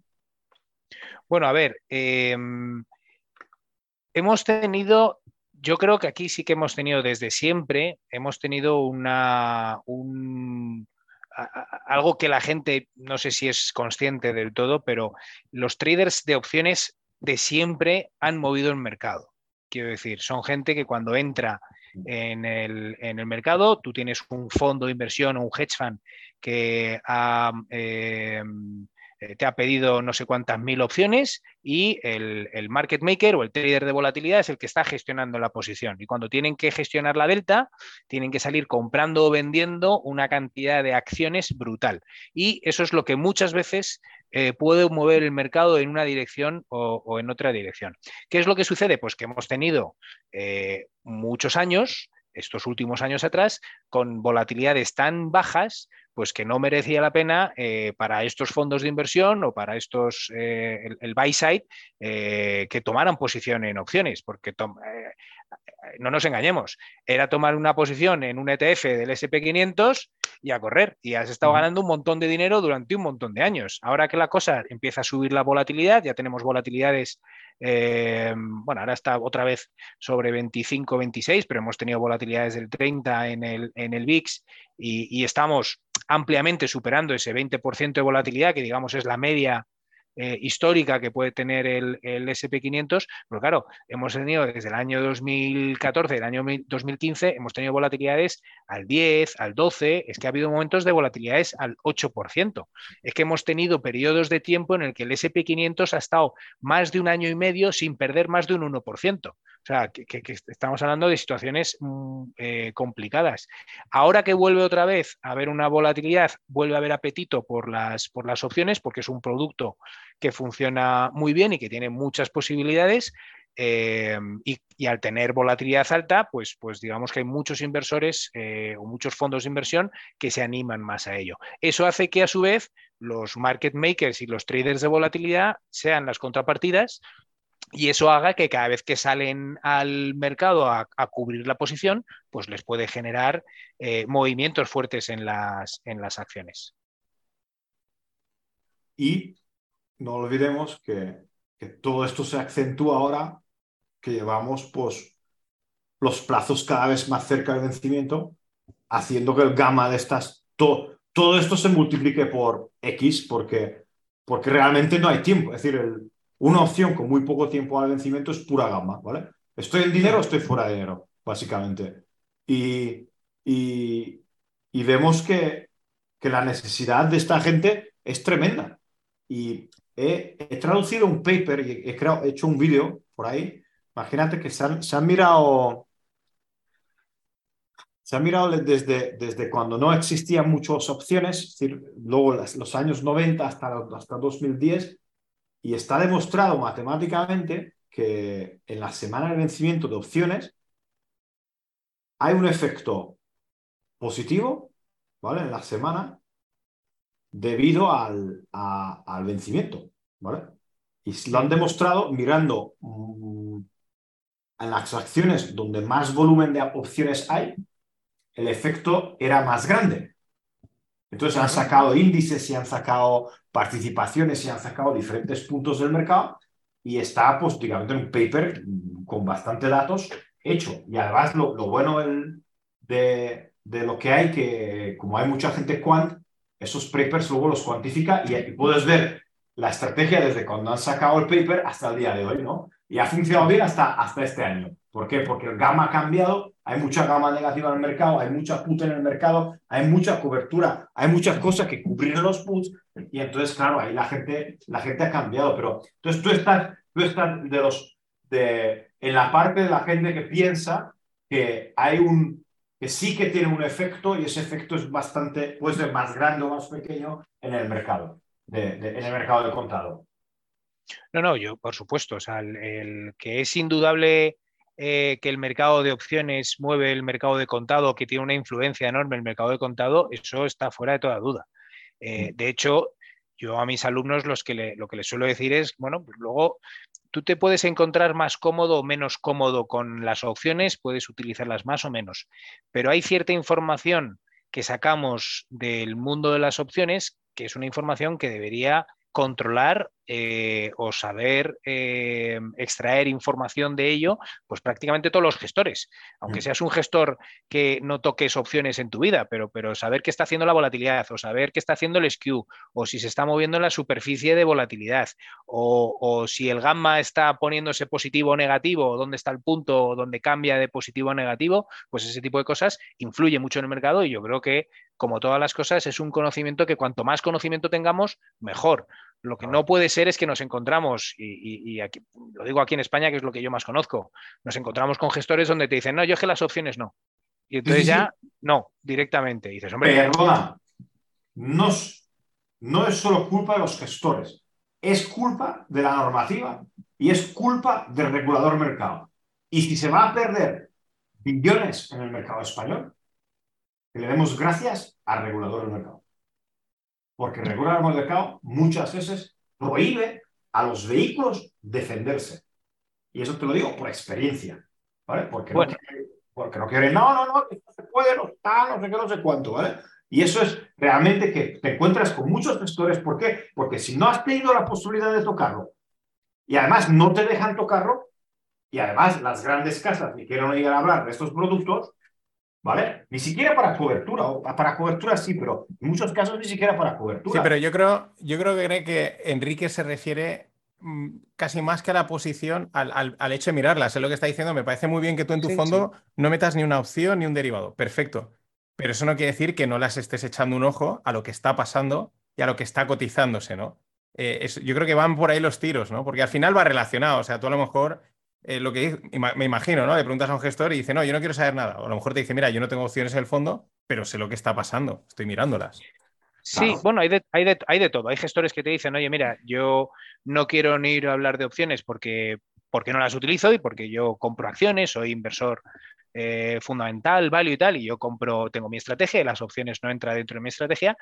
Bueno, a ver, em, hemos tenido, yo creo que aquí sí que hemos tenido desde siempre, hemos tenido una, un, algo que la gente no sé si es consciente del todo, pero los traders de opciones de siempre han movido el mercado. Quiero decir, son gente que cuando entra en el, mercado, tú tienes un fondo de inversión o un hedge fund que ha, eh, eh, te ha pedido no sé cuántas mil opciones y el, market maker o el trader de volatilidad es el que está gestionando la posición. Y cuando tienen que gestionar la delta, tienen que salir comprando o vendiendo una cantidad de acciones brutal. Y eso es lo que muchas veces eh, puede mover el mercado en una dirección o, en otra dirección. ¿Qué es lo que sucede? Pues que hemos tenido eh, muchos años estos últimos años atrás, con volatilidades tan bajas, pues que no merecía la pena eh, para estos fondos de inversión o para estos, eh, el, buy side, eh, que tomaran posición en opciones, porque no nos engañemos, era tomar una posición en un ETF del SP500 y a correr, y has estado ganando un montón de dinero durante un montón de años. Ahora que la cosa empieza a subir la volatilidad, ya tenemos volatilidades bueno, ahora está otra vez sobre 25, 26, pero hemos tenido volatilidades del 30 en el, en el VIX y, y estamos ampliamente superando ese 20% de volatilidad, que digamos es la media eh, histórica que puede tener el, SP500, pero claro, hemos tenido desde el año 2014, el año 2015, hemos tenido volatilidades al 10, al 12, es que ha habido momentos de volatilidades al 8%. Es que hemos tenido periodos de tiempo en el que el SP500 ha estado más de un año y medio sin perder más de un 1%. O sea, que, estamos hablando de situaciones mm, eh, complicadas. Ahora que vuelve otra vez a haber una volatilidad, vuelve a haber apetito por las, por las opciones, porque es un producto que funciona muy bien y que tiene muchas posibilidades. Eh, y, al tener volatilidad alta, pues, pues digamos que hay muchos inversores eh, o muchos fondos de inversión que se animan más a ello. Eso hace que a su vez los market makers y los traders de volatilidad sean las contrapartidas y eso haga que cada vez que salen al mercado a, cubrir la posición, pues les puede generar eh, movimientos fuertes en las, en las acciones. Y no olvidemos que, todo esto se acentúa ahora que llevamos pues, los plazos cada vez más cerca del vencimiento, haciendo que el gamma de estas, todo esto se multiplique por X porque, porque realmente no hay tiempo. Es decir, una opción con muy poco tiempo al vencimiento es pura gamma, ¿vale? Estoy en dinero estoy fuera de dinero, básicamente. Y, y, vemos que, que la necesidad de esta gente es tremenda. Y he, he traducido un paper y he, creado, he hecho un vídeo por ahí. Imagínate que se han, se han mirado se ha mirado desde, desde cuando no existían muchas opciones, es decir, luego los años 90 hasta, hasta 2010, y está demostrado matemáticamente que en la semana de vencimiento de opciones hay un efecto positivo, ¿vale? En la semana debido al, al vencimiento, ¿vale? Y lo han demostrado mirando mm, en las acciones donde más volumen de opciones hay, el efecto era más grande. Entonces han sacado índices y han sacado participaciones y han sacado diferentes puntos del mercado y está, pues, digamos, en un paper con bastante datos hecho. Y además lo, bueno de, lo que hay, que como hay mucha gente quant, esos papers luego los cuantifica y, puedes ver la estrategia desde cuando han sacado el paper hasta el día de hoy, ¿no? Y ha funcionado bien hasta, hasta este año. ¿Por qué? Porque el gamma ha cambiado hay mucha gama negativa en el mercado, hay mucha put en el mercado, hay mucha cobertura, hay muchas cosas que cubrir los puts y entonces, claro, ahí la gente, la gente ha cambiado, pero entonces tú estás, tú estás de los, de, en la parte de la gente que piensa que hay un, que sí que tiene un efecto y ese efecto es bastante, puede ser más grande o más pequeño en el mercado, en el mercado de contado. No, no, yo, por supuesto, o sea, el que es indudable eh, que el mercado de opciones mueve el mercado de contado, que tiene una influencia enorme el mercado de contado, eso está fuera de toda duda. Eh, mm. de hecho, yo a mis alumnos los que lo que les suelo decir es, bueno, pues luego tú te puedes encontrar más cómodo o menos cómodo con las opciones, puedes utilizarlas más o menos, pero hay cierta información que sacamos del mundo de las opciones que es una información que debería controlar eh, o saber eh, extraer información de ello, pues prácticamente todos los gestores. Aunque mm. seas un gestor que no toques opciones en tu vida, pero, pero saber qué está haciendo la volatilidad, o saber qué está haciendo el skew, o si se está moviendo en la superficie de volatilidad, o, si el gamma está poniéndose positivo o negativo, o dónde está el punto donde cambia de positivo a negativo, pues ese tipo de cosas influye mucho en el mercado y yo creo que como todas las cosas, es un conocimiento que cuanto más conocimiento tengamos, mejor. Lo que no puede ser es que nos encontramos, y, aquí, lo digo aquí en España, que es lo que yo más conozco, nos encontramos con gestores donde te dicen, no, yo es que las opciones no. Y entonces ya, no, directamente. dices, hombre. Perdona, no, no es solo culpa de los gestores, es culpa de la normativa y es culpa del regulador mercado. Y si se va a perder billones en el mercado español, que le demos gracias al regulador del mercado. Porque el regulador del mercado muchas veces prohíbe a los vehículos defenderse. Y eso te lo digo por experiencia, ¿vale? Porque, no, porque no quieren, no, no, no, no se puede, no está, no sé qué, no sé cuánto, ¿vale? Y eso es realmente que te encuentras con muchos gestores. ¿Por qué? Porque si no has tenido la posibilidad de tocarlo y además no te dejan tocarlo, y además las grandes casas, ni quiero llegar a hablar de estos productos, ¿vale? Ni siquiera para cobertura, para cobertura sí, pero en muchos casos ni siquiera para cobertura. Sí, pero yo creo, yo creo que Enrique se refiere mm, casi más que a la posición, al, hecho de mirarla. Sé lo que está diciendo, me parece muy bien que tú en tu fondo no metas ni una opción ni un derivado. Perfecto. Pero eso no quiere decir que no las estés echando un ojo a lo que está pasando y a lo que está cotizándose, ¿no? Eh, yo creo que van por ahí los tiros, ¿no? Porque al final va relacionado. O sea, tú a lo mejor eh, lo que me imagino, ¿no? Le preguntas a un gestor y dice, no, yo no quiero saber nada. O a lo mejor te dice, mira, yo no tengo opciones en el fondo, pero sé lo que está pasando, estoy mirándolas. Sí, bueno, hay de, hay, de, todo. Hay gestores que te dicen, oye, mira, yo no quiero ni ir a hablar de opciones porque, porque no las utilizo y porque yo compro acciones, soy inversor eh, fundamental, value y tal, y yo compro, tengo mi estrategia y las opciones no entran dentro de mi estrategia,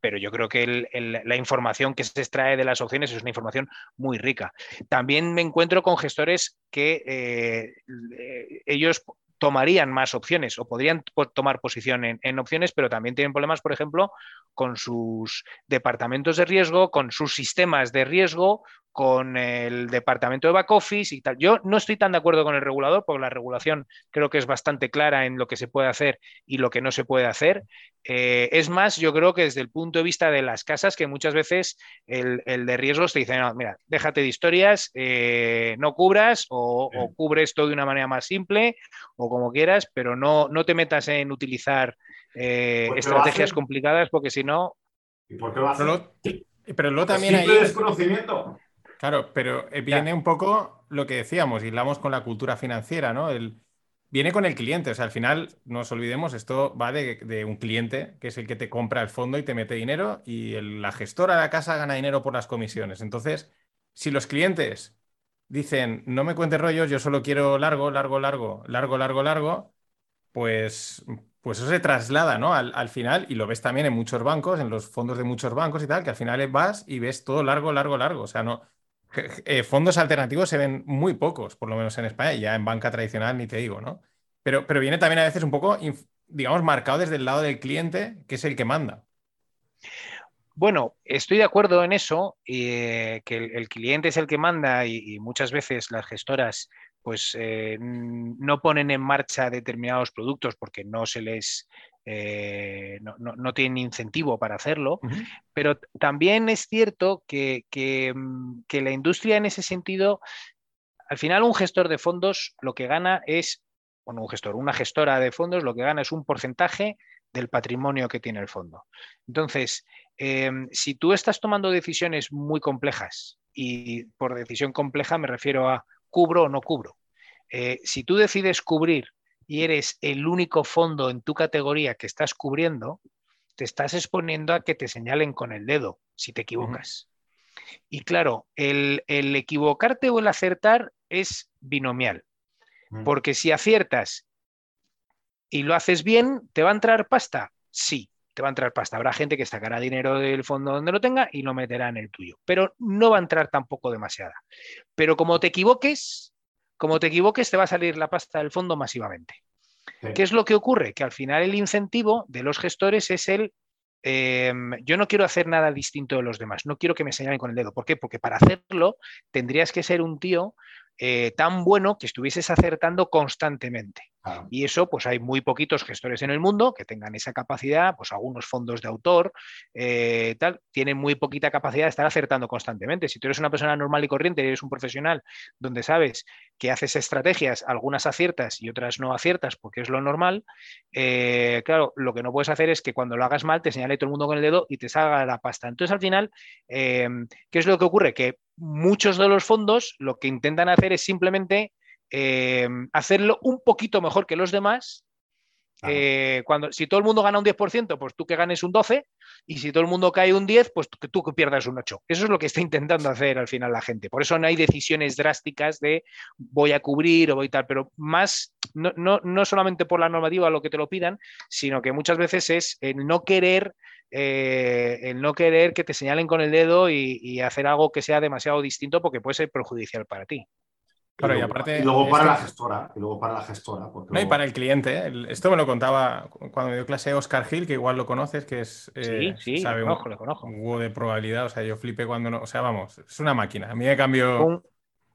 pero yo creo que la información que se extrae de las opciones es una información muy rica. También me encuentro con gestores que eh, ellos tomarían más opciones o podrían tomar posición en, opciones, pero también tienen problemas, por ejemplo, con sus departamentos de riesgo, con sus sistemas de riesgo, con el departamento de back office y tal. Yo no estoy tan de acuerdo con el regulador porque la regulación creo que es bastante clara en lo que se puede hacer y lo que no se puede hacer. Eh, es más, yo creo que desde el punto de vista de las casas, que muchas veces el, de riesgos te dice, no, mira, déjate de historias, eh, no cubras o, cubres todo de una manera más simple o como quieras, pero no, no te metas en utilizar eh, estrategias complicadas porque si no... ¿Y por qué lo haces? Pero luego también hay... desconocimiento. Claro, pero eh, viene un poco lo que decíamos, y hablamos con la cultura financiera, ¿no? El, viene con el cliente, o sea, al final, no nos olvidemos, esto va de, un cliente, que es el que te compra el fondo y te mete dinero, y la gestora de la casa gana dinero por las comisiones. Entonces, si los clientes dicen, no me cuentes rollos, yo solo quiero largo, largo, largo, largo, largo, largo, pues, pues eso se traslada, ¿no? Al, al, final, y lo ves también en muchos bancos, en los fondos de muchos bancos y tal, que al final vas y ves todo largo, largo, largo. O sea, no, eh, fondos alternativos se ven muy pocos, por lo menos en España, y ya en banca tradicional ni te digo, ¿no? Pero, pero viene también a veces un poco, digamos, marcado desde el lado del cliente, que es el que manda. Bueno, estoy de acuerdo en eso, eh, que el, cliente es el que manda y, muchas veces las gestoras pues eh, no ponen en marcha determinados productos porque no se les eh, no, no, tienen incentivo para hacerlo, pero también es cierto que, mm, que, la industria en ese sentido, al final un gestor de fondos lo que gana es, bueno, un gestor, una gestora de fondos lo que gana es un porcentaje del patrimonio que tiene el fondo. Entonces, em, si tú estás tomando decisiones muy complejas, y por decisión compleja me refiero a cubro o no cubro, eh, si tú decides cubrir y eres el único fondo en tu categoría que estás cubriendo, te estás exponiendo a que te señalen con el dedo si te equivocas. Y claro, el, equivocarte o el acertar es binomial, porque si aciertas y lo haces bien, ¿te va a entrar pasta? Sí, te va a entrar pasta. Habrá gente que sacará dinero del fondo donde lo tenga y lo meterá en el tuyo, pero no va a entrar tampoco demasiada. Pero como te equivoques, como te equivoques, te va a salir la pasta del fondo masivamente. ¿Qué es lo que ocurre? Que al final el incentivo de los gestores es el em, yo no quiero hacer nada distinto de los demás, no quiero que me señalen con el dedo. ¿Por qué? Porque para hacerlo tendrías que ser un tío eh, tan bueno que estuvieses acertando constantemente. Y eso, pues hay muy poquitos gestores en el mundo que tengan esa capacidad, pues algunos fondos de autor, eh, tal, tienen muy poquita capacidad de estar acertando constantemente. Si tú eres una persona normal y corriente eres un profesional donde sabes que haces estrategias, algunas aciertas y otras no aciertas, porque es lo normal, eh, claro, lo que no puedes hacer es que cuando lo hagas mal te señale todo el mundo con el dedo y te salga la pasta. Entonces, al final, eh, ¿qué es lo que ocurre? Que muchos de los fondos lo que intentan hacer es simplemente eh, hacerlo un poquito mejor que los demás. Eh, cuando, si todo el mundo gana un 10%, pues tú que ganes un 12%, y si todo el mundo cae un 10%, pues que tú que pierdas un 8%. Eso es lo que está intentando hacer al final la gente. Por eso no hay decisiones drásticas de voy a cubrir o voy tal, pero más, no, no, solamente por la normativa lo que te lo pidan, sino que muchas veces es el no querer eh, el no querer que te señalen con el dedo y, hacer algo que sea demasiado distinto porque puede ser perjudicial para ti y, luego, para la gestora. Y luego para la gestora. no, y para el cliente. Esto me lo contaba cuando me dio clase Oscar Hill, que igual lo conoces, que es. Eh, sí, sí, sabe conozco, un, lo conozco. un huevo de probabilidad. O sea, yo flipé cuando no. O sea, vamos, es una máquina. A mí me cambió.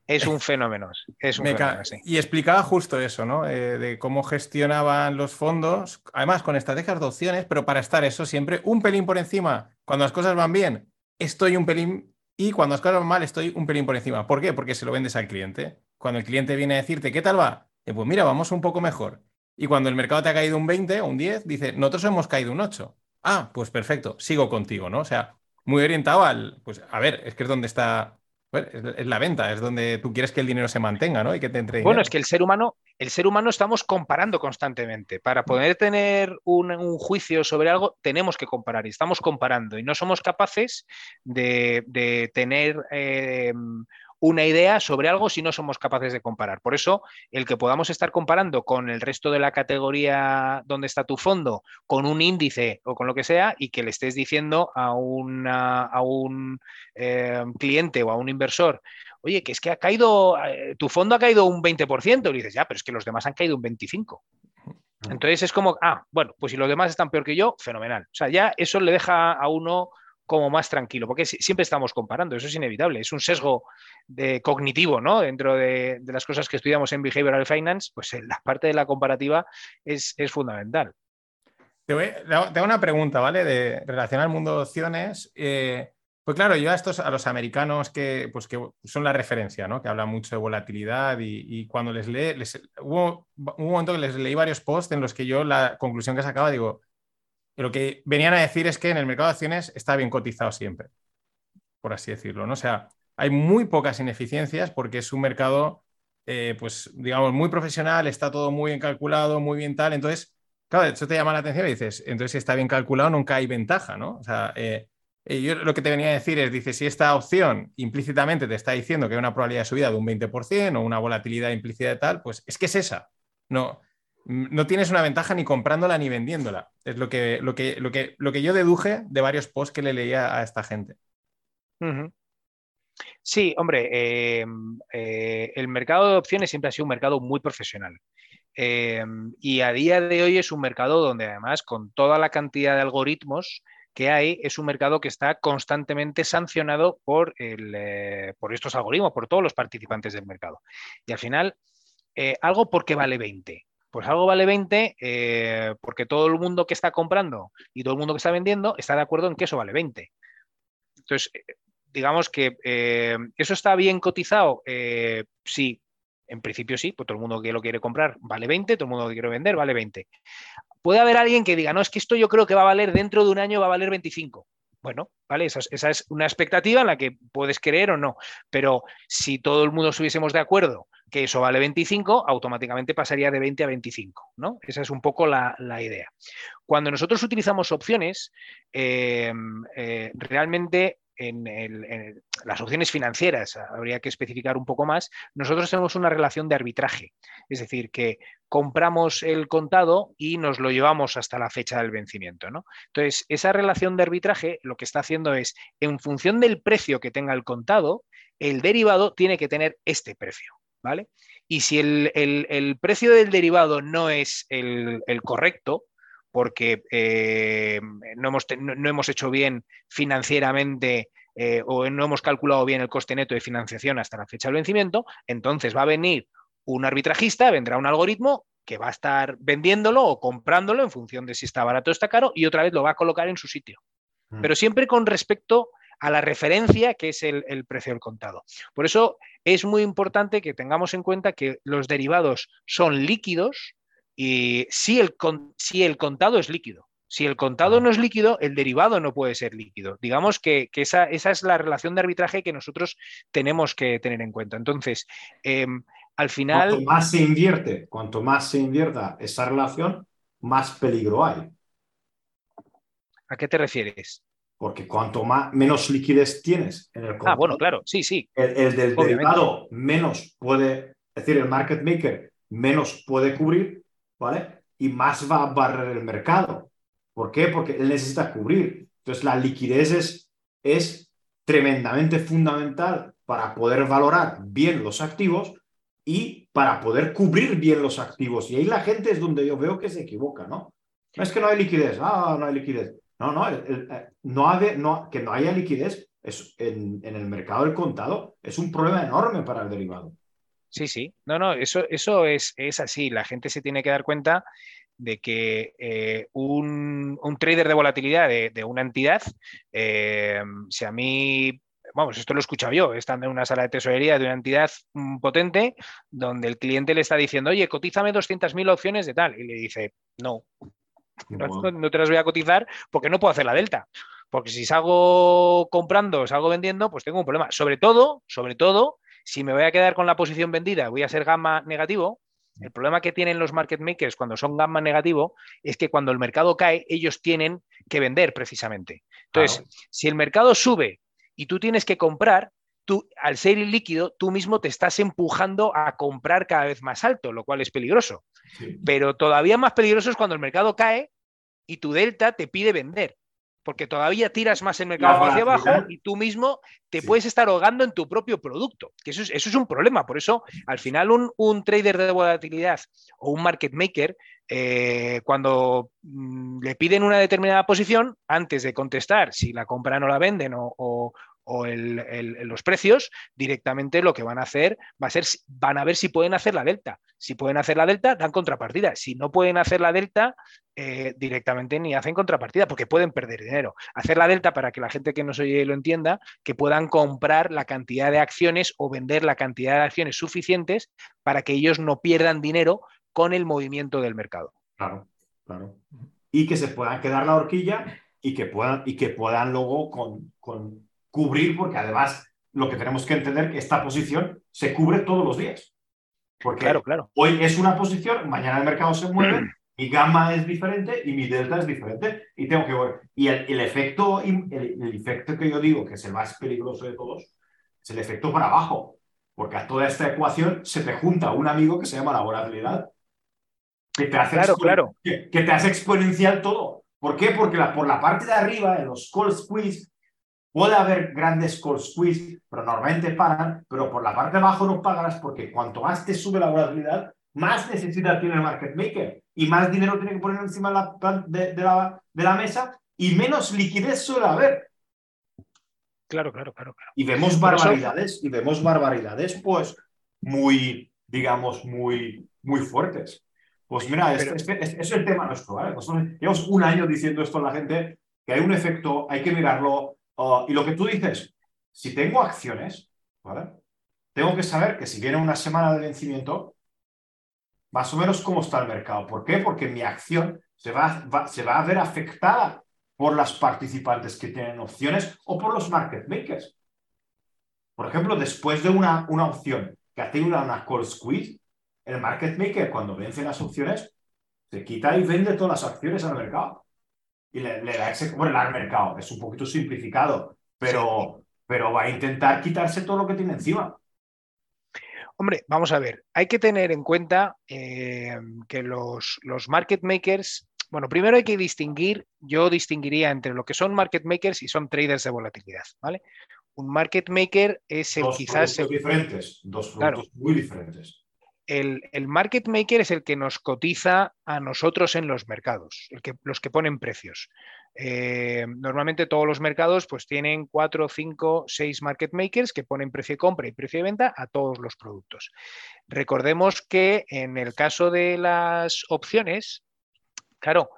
es un fenómeno. Es un fenómeno Y explicaba justo eso, ¿no? Eh, de cómo gestionaban los fondos, además con estrategias de opciones, pero para estar eso siempre un pelín por encima. Cuando las cosas van bien, estoy un pelín. Y cuando las cosas van mal, estoy un pelín por encima. ¿Por qué? Porque se lo vendes al cliente cuando el cliente viene a decirte, ¿qué tal va? Eh, pues mira, vamos un poco mejor. Y cuando el mercado te ha caído un 20 o un 10, dice, nosotros hemos caído un 8. Ah, pues perfecto, sigo contigo, ¿no? O sea, muy orientado al, pues a ver, es que es donde está, es la venta, es donde tú quieres que el dinero se mantenga, ¿no? Y que te entre Bueno, es que el ser humano, el ser humano estamos comparando constantemente. Para poder tener un, juicio sobre algo, tenemos que comparar y estamos comparando y no somos capaces de, tener eh, una idea sobre algo si no somos capaces de comparar. Por eso, el que podamos estar comparando con el resto de la categoría donde está tu fondo, con un índice o con lo que sea, y que le estés diciendo a, a un eh, cliente o a un inversor, oye, que es que ha caído, eh, tu fondo ha caído un 20%, y dices, ya, pero es que los demás han caído un 25%. Entonces es como, ah, bueno, pues si los demás están peor que yo, fenomenal. O sea, ya eso le deja a uno como más tranquilo, porque siempre estamos comparando, eso es inevitable, es un sesgo de cognitivo, ¿no? Dentro de, las cosas que estudiamos en Behavioral Finance, pues la parte de la comparativa es, fundamental. Te, voy, te, hago una pregunta, ¿vale? De relación al mundo de opciones. Eh, pues claro, yo a estos, a los americanos que, pues que son la referencia, ¿no? Que hablan mucho de volatilidad y, cuando les lee, les, hubo, un momento que les leí varios posts en los que yo la conclusión que sacaba, digo, lo que venían a decir es que en el mercado de acciones está bien cotizado siempre, por así decirlo, ¿no? O sea, hay muy pocas ineficiencias porque es un mercado, eh, pues, digamos, muy profesional, está todo muy bien calculado, muy bien tal, entonces, claro, eso te llama la atención y dices, entonces si está bien calculado nunca hay ventaja, ¿no? O sea, eh, eh, yo lo que te venía a decir es, dice, si esta opción implícitamente te está diciendo que hay una probabilidad de subida de un 20% o una volatilidad implícita de tal, pues es que es esa. No, no tienes una ventaja ni comprándola ni vendiéndola. Es lo que, lo que, lo que, lo que yo deduje de varios posts que le leía a esta gente. Sí, hombre, em, eh, el mercado de opciones siempre ha sido un mercado muy profesional. Em, y a día de hoy es un mercado donde además con toda la cantidad de algoritmos que hay es un mercado que está constantemente sancionado por, eh, por estos algoritmos, por todos los participantes del mercado. Y al final, eh, algo porque vale 20. Pues algo vale 20 eh, porque todo el mundo que está comprando y todo el mundo que está vendiendo está de acuerdo en que eso vale 20. Entonces, digamos que eso está bien cotizado. sí, en principio sí, pues todo el mundo que lo quiere comprar vale 20, todo el mundo que quiere vender vale 20 puede haber alguien que diga, no, es que esto yo creo que va a valer dentro de un año, va a valer 25. Bueno, ¿vale? Esa, es una expectativa en la que puedes creer o no. Pero si todo el mundo estuviésemos de acuerdo que eso vale 25, automáticamente pasaría de 20 a 25, ¿no? Esa es un poco la, idea. Cuando nosotros utilizamos opciones, eh, eh, realmente en, las opciones financieras, habría que especificar un poco más, nosotros tenemos una relación de arbitraje, es decir, que compramos el contado y nos lo llevamos hasta la fecha del vencimiento. ¿no? Entonces, esa relación de arbitraje lo que está haciendo es, en función del precio que tenga el contado, el derivado tiene que tener este precio. ¿vale? Y si el, precio del derivado no es el, correcto, porque eh, no, hemos, no, hemos, hecho bien financieramente eh, o no hemos calculado bien el coste neto de financiación hasta la fecha del vencimiento, entonces va a venir un arbitrajista, vendrá un algoritmo que va a estar vendiéndolo o comprándolo en función de si está barato o está caro y otra vez lo va a colocar en su sitio. Mm. Pero siempre con respecto a la referencia que es el, el, precio del contado. Por eso es muy importante que tengamos en cuenta que los derivados son líquidos, y si el, si el contado es líquido. Si el contado no es líquido, el derivado no puede ser líquido. Digamos que, esa, es la relación de arbitraje que nosotros tenemos que tener en cuenta. Entonces, em, al final... Cuanto más se invierte, cuanto más se invierta esa relación, más peligro hay. ¿A qué te refieres? Porque cuanto más, menos liquidez tienes en el contado, Ah, bueno, claro, sí, sí. El, del derivado menos puede, es decir, el market maker menos puede cubrir ¿vale? Y más va a barrer el mercado. ¿Por qué? Porque él necesita cubrir. Entonces, la liquidez es, es tremendamente fundamental para poder valorar bien los activos y para poder cubrir bien los activos. Y ahí la gente es donde yo veo que se equivoca, ¿no? No es que no hay liquidez, ah, no hay liquidez. No, no, no, no que no haya liquidez es, en, en, el mercado del contado es un problema enorme para el derivado. Sí, sí. No, no, eso, eso es, es así. La gente se tiene que dar cuenta de que eh, un, trader de volatilidad de, una entidad, eh, si a mí, vamos, esto lo he escuchado yo, estando en una sala de tesorería de una entidad mm, potente, donde el cliente le está diciendo, oye, cotízame 200.000 opciones de tal, y le dice, no, no, no, te las voy a cotizar porque no puedo hacer la delta. Porque si salgo comprando, salgo vendiendo, pues tengo un problema. Sobre todo, sobre todo, si me voy a quedar con la posición vendida, voy a ser gamma negativo, el problema que tienen los market makers cuando son gamma negativo es que cuando el mercado cae, ellos tienen que vender precisamente. Entonces, si el mercado sube y tú tienes que comprar, tú, al ser líquido, tú mismo te estás empujando a comprar cada vez más alto, lo cual es peligroso. Pero todavía más peligroso es cuando el mercado cae y tu delta te pide vender porque todavía tiras más el mercado hacia abajo y tú mismo te puedes estar ahogando en tu propio producto. Que eso es, eso es un problema. Por eso, al final, un, trader de volatilidad o un market maker, eh, cuando mm, le piden una determinada posición, antes de contestar si la compran o la venden o, o los precios, directamente lo que van a hacer va a ser, van a ver si pueden hacer la delta. Si pueden hacer la delta, dan contrapartida. Si no pueden hacer la delta, eh, directamente ni hacen contrapartida, porque pueden perder dinero. Hacer la delta, para que la gente que nos oye lo entienda, que puedan comprar la cantidad de acciones o vender la cantidad de acciones suficientes para que ellos no pierdan dinero con el movimiento del mercado. Claro, claro. Y que se puedan quedar la horquilla y que puedan, y que puedan luego con cubrir, porque además lo que tenemos que entender es que esta posición se cubre todos los días. Porque claro, claro. hoy es una posición, mañana el mercado se mueve, [clears throat] mi gamma es diferente y mi delta es diferente. Y tengo que ver. Y el, efecto, el, el, efecto que yo digo que es el más peligroso de todos, es el efecto para abajo. Porque a toda esta ecuación se te junta un amigo que se llama la volatilidad. Que te hace, claro, claro. Que, te hace exponencial todo. ¿Por qué? Porque la, por la parte de arriba, en los call squeeze, Puede haber grandes call squeeze, pero normalmente paran, pero por la parte de abajo no pagarás porque cuanto más te sube la volatilidad, más necesidad tiene el market maker y más dinero tiene que poner encima de la, de, la, mesa y menos liquidez suele haber. Claro, claro, claro. Y vemos barbaridades, y vemos barbaridades, pues, muy, digamos, muy, muy fuertes. Pues mira, este, este, este, es el tema nuestro, ¿vale? llevamos un año diciendo esto a la gente, que hay un efecto, hay que mirarlo, Oh, y lo que tú dices, si tengo acciones. Tengo que saber que si viene una semana de vencimiento, más o menos cómo está el mercado. ¿Por qué? Porque mi acción se va, a ver afectada por las participantes que tienen opciones o por los market makers. Por ejemplo, después de una, una opción que ha tenido una call squeeze, el market maker cuando vence las opciones se quita y vende todas las acciones al mercado y le, da ese, bueno, al mercado, es un poquito simplificado, pero, pero va a intentar quitarse todo lo que tiene encima. Hombre, vamos a ver, hay que tener en cuenta eh, que los, los market makers, bueno, primero hay que distinguir, yo distinguiría entre lo que son market makers y son traders de volatilidad, ¿vale? Un market maker es el dos quizás... Dos diferentes, dos productos muy diferentes el, market maker es el que nos cotiza a nosotros en los mercados, los que ponen precios. Eh, normalmente todos los mercados pues tienen cuatro, cinco, seis market makers que ponen precio de compra y precio de venta a todos los productos. Recordemos que en el caso de las opciones, claro,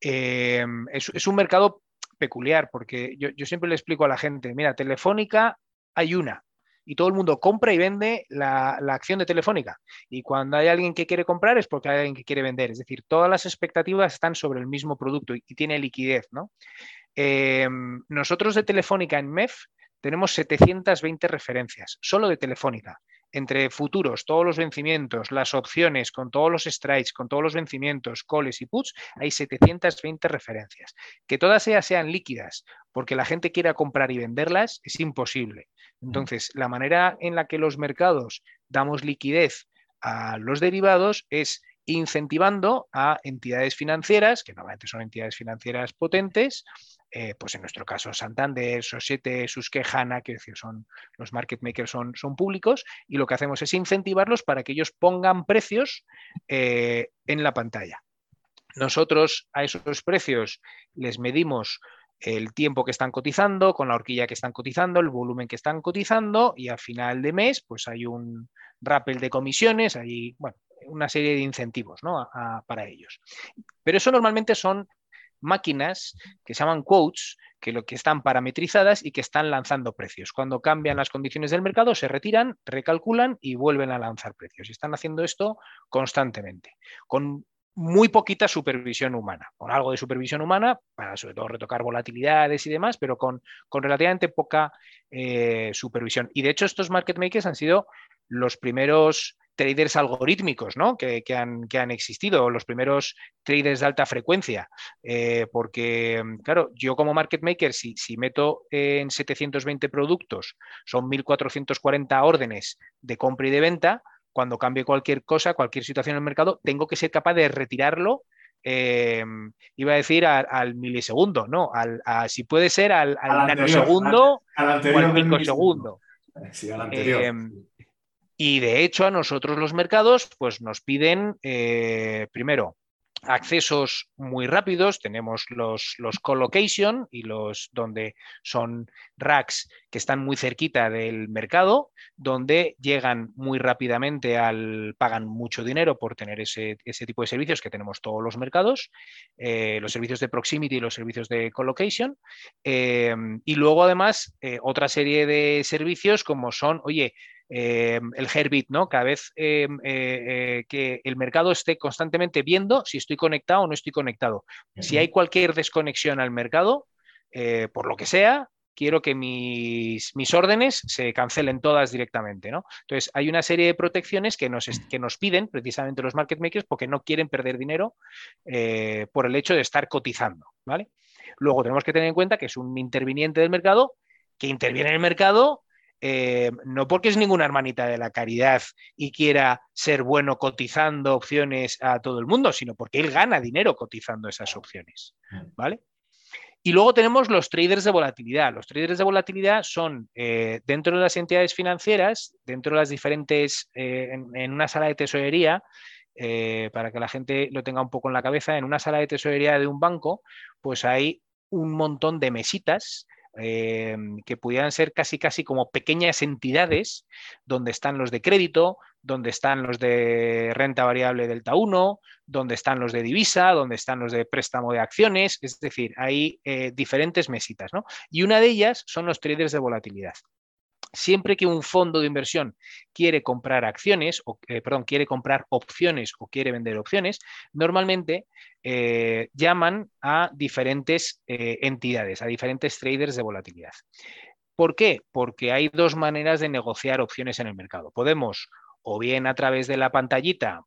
eh, es, un mercado peculiar porque yo, yo siempre le explico a la gente, mira, Telefónica hay una, y todo el mundo compra y vende la, acción de Telefónica. Y cuando hay alguien que quiere comprar es porque hay alguien que quiere vender. Es decir, todas las expectativas están sobre el mismo producto y, tiene liquidez. ¿no? Em, nosotros de Telefónica en MEF tenemos 720 referencias, solo de Telefónica entre futuros, todos los vencimientos, las opciones, con todos los strikes, con todos los vencimientos, calls y puts, hay 720 referencias. Que todas ellas sean líquidas porque la gente quiera comprar y venderlas es imposible. Entonces, la manera en la que los mercados damos liquidez a los derivados es incentivando a entidades financieras, que normalmente son entidades financieras potentes, eh, pues en nuestro caso Santander, Societe, Susquejana, que son los market makers son, son, públicos, y lo que hacemos es incentivarlos para que ellos pongan precios eh, en la pantalla. Nosotros a esos precios les medimos el tiempo que están cotizando, con la horquilla que están cotizando, el volumen que están cotizando, y a final de mes, pues hay un rappel de comisiones, hay una serie de incentivos para ellos. Pero eso normalmente son máquinas que se llaman quotes, que lo que están parametrizadas y que están lanzando precios. Cuando cambian las condiciones del mercado, se retiran, recalculan y vuelven a lanzar precios. Y están haciendo esto constantemente, con muy poquita supervisión humana, con algo de supervisión humana para sobre todo retocar volatilidades y demás, pero con, con relativamente poca eh, supervisión. Y de hecho estos market makers han sido los primeros traders algorítmicos ¿no? que, han, que, han, existido, los primeros traders de alta frecuencia. Eh, porque, claro, yo como market maker, si, si meto en 720 productos, son 1.440 órdenes de compra y de venta, cuando cambie cualquier cosa, cualquier situación en el mercado, tengo que ser capaz de retirarlo eh, iba a decir al, milisegundo, no, al, si puede ser al, nanosegundo o al picosegundo. Sí, eh, y de hecho a nosotros los mercados pues nos piden eh, primero accesos muy rápidos, tenemos los, los colocation y los donde son racks que están muy cerquita del mercado, donde llegan muy rápidamente al, pagan mucho dinero por tener ese, tipo de servicios que tenemos todos los mercados, eh, los servicios de proximity y los servicios de colocation. Eh, y luego además otra serie de servicios como son, oye, eh, el Herbit, ¿no? Cada vez eh, eh, que el mercado esté constantemente viendo si estoy conectado o no estoy conectado. Si hay cualquier desconexión al mercado, por lo que sea, quiero que mis, mis, órdenes se cancelen todas directamente, ¿no? Entonces, hay una serie de protecciones que nos, que nos piden precisamente los market makers porque no quieren perder dinero por el hecho de estar cotizando, ¿vale? Luego tenemos que tener en cuenta que es un interviniente del mercado que interviene en el mercado eh, no porque es ninguna hermanita de la caridad y quiera ser bueno cotizando opciones a todo el mundo, sino porque él gana dinero cotizando esas opciones. ¿Vale? Y luego tenemos los traders de volatilidad. Los traders de volatilidad son eh, dentro de las entidades financieras, dentro de las diferentes, eh, en, una sala de tesorería, para que la gente lo tenga un poco en la cabeza, en una sala de tesorería de un banco, pues hay un montón de mesitas Em, que pudieran ser casi casi como pequeñas entidades donde están los de crédito, donde están los de renta variable delta 1, donde están los de divisa, donde están los de préstamo de acciones, es decir, hay eh, diferentes mesitas, ¿no? Y una de ellas son los traders de volatilidad. Siempre que un fondo de inversión quiere comprar acciones, o, eh, perdón, quiere comprar opciones o quiere vender opciones, normalmente eh, llaman a diferentes eh, entidades, a diferentes traders de volatilidad. ¿Por qué? Porque hay dos maneras de negociar opciones en el mercado. Podemos o bien a través de la pantallita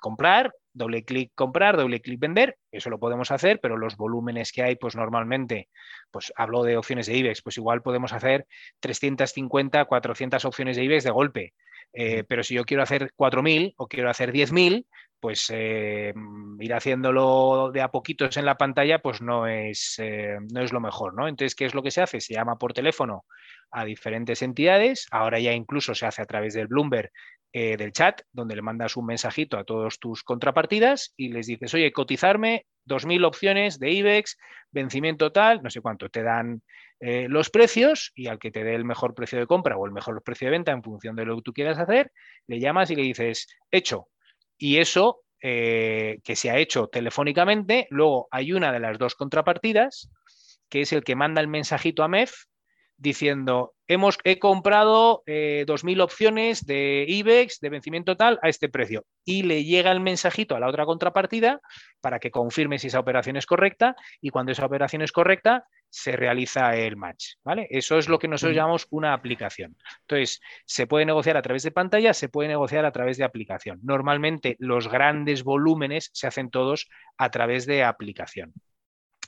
comprar doble clic comprar, doble clic vender, eso lo podemos hacer, pero los volúmenes que hay, pues normalmente, pues hablo de opciones de IBEX, pues igual podemos hacer 350, 400 opciones de IBEX de golpe. Eh, pero si yo quiero hacer 4.000 o quiero hacer 10.000, pues eh, ir haciéndolo de a poquitos en la pantalla, pues no es, eh, no es lo mejor, ¿no? Entonces, ¿qué es lo que se hace? Se llama por teléfono a diferentes entidades, ahora ya incluso se hace a través del Bloomberg eh, del chat, donde le mandas un mensajito a todos tus contrapartidas y les dices, oye, cotizarme 2.000 opciones de IBEX, vencimiento tal, no sé cuánto, te dan eh, los precios y al que te dé el mejor precio de compra o el mejor precio de venta en función de lo que tú quieras hacer, le llamas y le dices, hecho. Y eso eh, que se ha hecho telefónicamente, luego hay una de las dos contrapartidas, que es el que manda el mensajito a MEF diciendo, hemos, he comprado 2.000 eh, opciones de IBEX de vencimiento tal a este precio. Y le llega el mensajito a la otra contrapartida para que confirme si esa operación es correcta y cuando esa operación es correcta se realiza el match. ¿vale? Eso es lo que nosotros llamamos una aplicación. Entonces, se puede negociar a través de pantalla, se puede negociar a través de aplicación. Normalmente los grandes volúmenes se hacen todos a través de aplicación.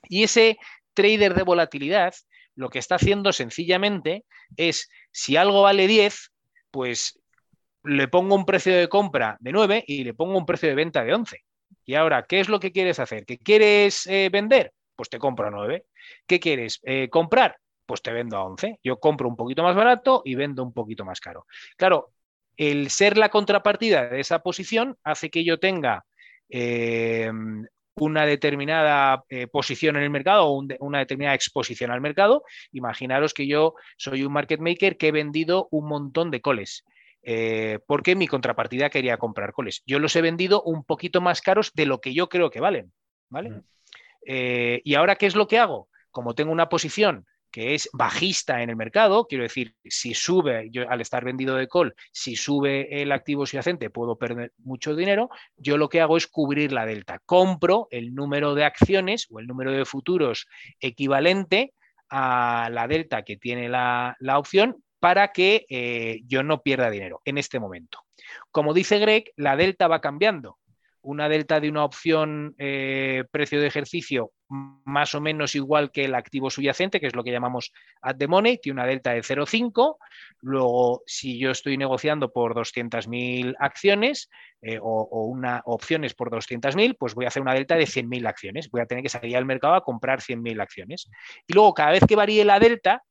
Y ese trader de volatilidad lo que está haciendo sencillamente es, si algo vale 10, pues le pongo un precio de compra de 9 y le pongo un precio de venta de 11. Y ahora, ¿qué es lo que quieres hacer? ¿Qué quieres eh, vender? Pues te compro a 9. ¿Qué quieres eh, comprar? Pues te vendo a 11. Yo compro un poquito más barato y vendo un poquito más caro. Claro, el ser la contrapartida de esa posición hace que yo tenga eh, una determinada eh, posición en el mercado o una determinada exposición al mercado. Imaginaros que yo soy un market maker que he vendido un montón de coles. Eh, porque mi contrapartida quería comprar coles. Yo los he vendido un poquito más caros de lo que yo creo que valen. ¿vale? Mm. Eh, y ahora, ¿qué es lo que hago? Como tengo una posición es bajista en el mercado, quiero decir, si sube, al estar vendido de call, si sube el activo subyacente puedo perder mucho dinero, yo lo que hago es cubrir la delta. Compro el número de acciones o el número de futuros equivalente a la delta que tiene la, opción para que eh, yo no pierda dinero en este momento. Como dice Greg, la delta va cambiando una delta de una opción eh, precio de ejercicio más o menos igual que el activo subyacente, que es lo que llamamos at the money, tiene una delta de 0,5. Luego, si yo estoy negociando por 200.000 acciones eh, o, una opciones por 200.000, pues voy a hacer una delta de 100.000 acciones. Voy a tener que salir al mercado a comprar 100.000 acciones. Y luego, cada vez que varíe la delta,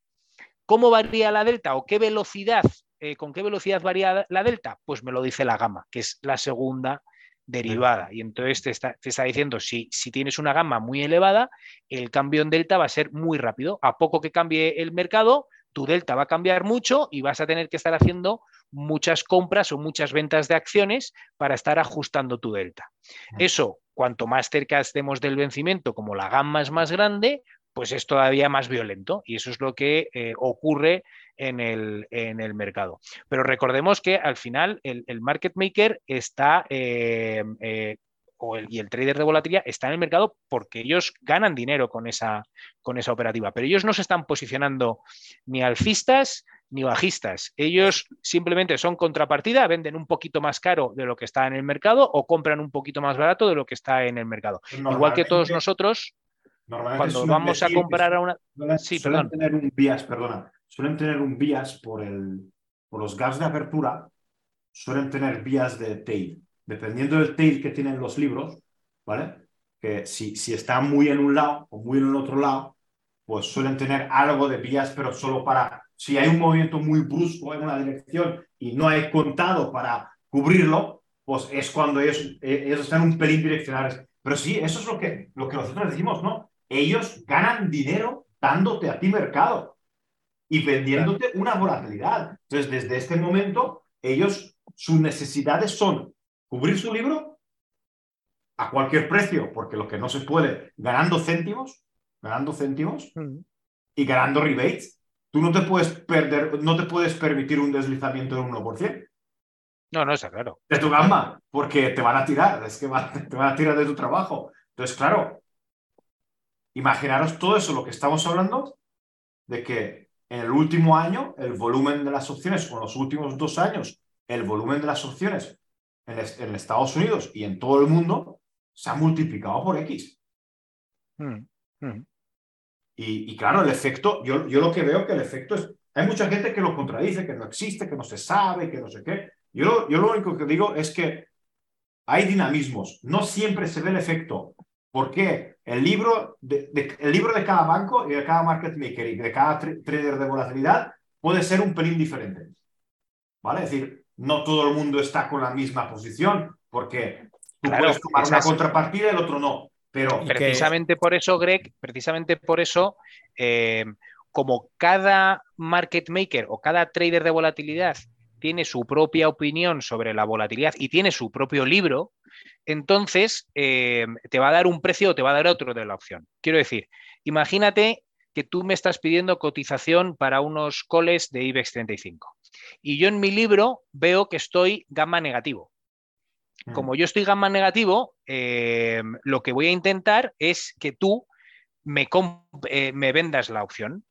¿cómo varía la delta o qué velocidad, eh, con qué velocidad varía la delta? Pues me lo dice la gama, que es la segunda derivada. Y entonces te está, te está diciendo, si, si tienes una gama muy elevada, el cambio en delta va a ser muy rápido. A poco que cambie el mercado, tu delta va a cambiar mucho y vas a tener que estar haciendo muchas compras o muchas ventas de acciones para estar ajustando tu delta. Eso, cuanto más cerca estemos del vencimiento, como la gama es más grande, pues es todavía más violento y eso es lo que eh, ocurre en el, en el, mercado. Pero recordemos que al final el, market maker está, eh, eh, o el, y el trader de volatilidad está en el mercado porque ellos ganan dinero con esa, con esa operativa, pero ellos no se están posicionando ni alcistas ni bajistas. Ellos simplemente son contrapartida, venden un poquito más caro de lo que está en el mercado o compran un poquito más barato de lo que está en el mercado. Igual que todos nosotros cuando vamos a comprar a una... sí, suelen tener un bias, perdona, suelen tener un bias por, el, por los gas de apertura, suelen tener vías de tail. Dependiendo del tail que tienen los libros, ¿vale? Que si, si está muy en un lado o muy en el otro lado, pues suelen tener algo de vías, pero solo para... Si hay un movimiento muy brusco en una dirección y no hay contado para cubrirlo, pues es cuando ellos, eh, ellos están un pelín direccionales. Pero sí, eso es lo que, lo que nosotros decimos, ¿no? Ellos ganan dinero dándote a ti mercado y vendiéndote una volatilidad. Entonces, desde este momento, ellos, sus necesidades son cubrir su libro a cualquier precio, porque lo que no se puede, ganando céntimos, ganando céntimos mm. y ganando rebates, tú no te puedes perder, no te puedes permitir un deslizamiento del 1%. No, no, está claro. De tu gama, porque te van a tirar, es que te van a tirar de tu trabajo. Entonces, claro, Imaginaros todo eso, lo que estamos hablando, de que en el último año el volumen de las opciones, o en los últimos dos años, el volumen de las opciones en, Estados Unidos y en todo el mundo se ha multiplicado por X. Hmm, hmm. Y, claro, el efecto, yo, yo lo que veo que el efecto es, hay mucha gente que lo contradice, que no existe, que no se sabe, que no sé qué. Yo, yo lo único que digo es que hay dinamismos, no siempre se ve el efecto. ¿Por qué? El libro de, el libro de cada banco y de cada market maker y de cada trader de volatilidad puede ser un pelín diferente. ¿Vale? Es decir, no todo el mundo está con la misma posición, porque tú puedes tomar una contrapartida y el otro no. Pero precisamente por eso, Greg, precisamente por eso, eh, como cada market maker o cada trader de volatilidad tiene su propia opinión sobre la volatilidad y tiene su propio libro, entonces eh, te va a dar un precio o te va a dar otro de la opción. Quiero decir, imagínate que tú me estás pidiendo cotización para unos coles de IBEX 35 y yo en mi libro veo que estoy gamma negativo. Mm. Como yo estoy gamma negativo, eh, lo que voy a intentar es que tú me, eh, me vendas la opción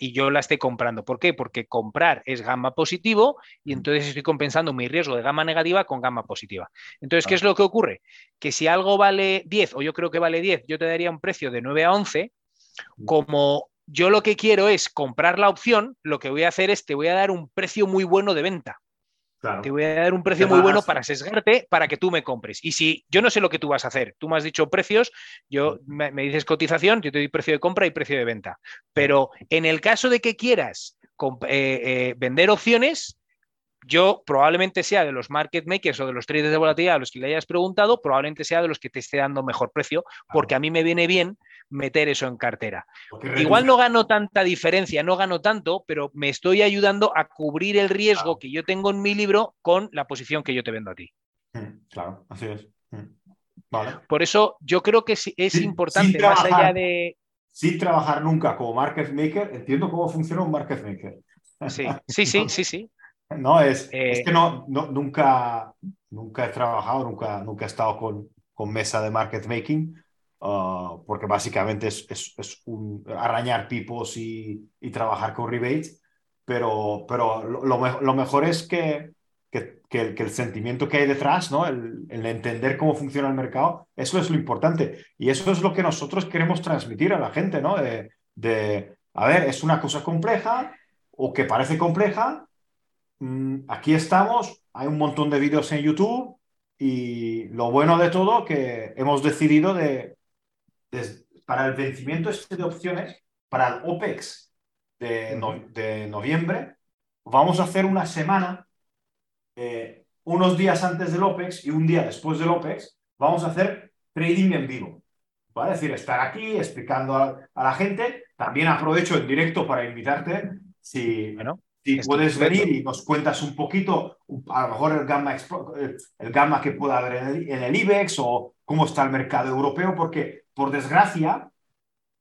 y yo la esté comprando. ¿Por qué? Porque comprar es gamma positivo y entonces estoy compensando mi riesgo de gamma negativa con gamma positiva. Entonces, ¿qué es lo que ocurre? Que si algo vale 10 o yo creo que vale 10, yo te daría un precio de 9 a 11, como yo lo que quiero es comprar la opción, lo que voy a hacer es te voy a dar un precio muy bueno de venta. Te voy a dar un precio muy bueno para sesgarte para que tú me compres. Y si yo no sé lo que tú vas a hacer, tú me has dicho precios, yo me, dices cotización, yo te doy precio de compra y precio de venta. Pero en el caso de que quieras eh, eh, vender opciones, yo probablemente sea de los market makers o de los traders de volatilidad a los que le hayas preguntado, probablemente sea de los que te esté dando mejor precio, porque a mí me viene bien meter eso en cartera. Igual no gano tanta diferencia, no gano tanto, pero me estoy ayudando a cubrir el riesgo que yo tengo en mi libro con la posición que yo te vendo a ti. Hmm, claro, así es. Hmm. Por eso yo creo que es importante, más allá de. Sin trabajar nunca como market maker, entiendo cómo funciona un market maker. Sí, sí, sí, sí, sí. [laughs] No, es, es que eh, no, no, nunca, nunca he trabajado, nunca, nunca he estado con, con mesa de market making, uh, porque básicamente es, es, es, un arañar pipos y, y, trabajar con rebates. pero, pero lo, mejor es que, que, el, sentimiento que hay detrás, ¿no? El, entender cómo funciona el mercado, eso es lo importante. Y eso es lo que nosotros queremos transmitir a la gente, ¿no? De, de a ver, es una cosa compleja o que parece compleja. Mm, aquí estamos, hay un montón de vídeos en YouTube y lo bueno de todo que hemos decidido de, para el vencimiento este de opciones, para el OPEX de, de noviembre, vamos a hacer una semana, eh, unos días antes del OPEX y un día después del OPEX, vamos a hacer trading en vivo. ¿Vale? Es decir, estar aquí explicando a, la gente. También aprovecho en directo para invitarte. Si, si puedes venir y nos cuentas un poquito, a lo mejor el gamma, el gamma que pueda haber en el, en el IBEX o cómo está el mercado europeo, porque por desgracia,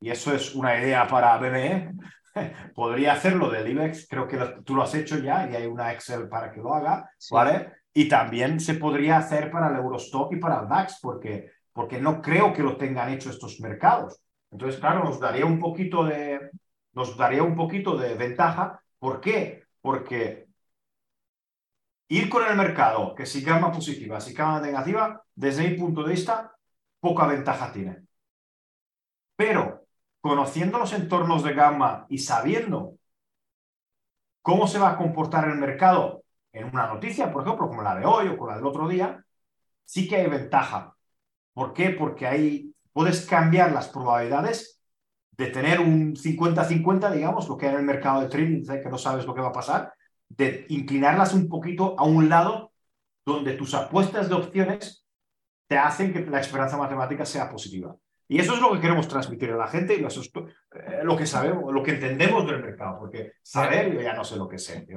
y eso es una idea para BBE, [laughs] podría hacerlo del IBEX, creo que tú lo has hecho ya y hay una Excel para que lo haga, ¿vale? Y también se podría hacer para el Eurostock y para el DAX, porque, porque no creo que lo tengan hecho estos mercados. Entonces, claro, nos daría un poquito de, nos daría un poquito de ventaja. ¿Por qué? Porque ir con el mercado, que si gama positiva, si gama negativa, desde mi punto de vista, poca ventaja tiene. Pero conociendo los entornos de gamma y sabiendo cómo se va a comportar el mercado en una noticia, por ejemplo, como la de hoy o con la del otro día, sí que hay ventaja. ¿Por qué? Porque ahí puedes cambiar las probabilidades de tener un 50-50, digamos, lo que hay en el mercado de trading, que no sabes lo que va a pasar, de inclinarlas un poquito a un lado donde tus apuestas de opciones te hacen que la esperanza matemática sea positiva. Y eso es lo que queremos transmitir a la gente y eso es eh, lo que sabemos, lo que entendemos del mercado, porque saber yo ya no sé lo que sé.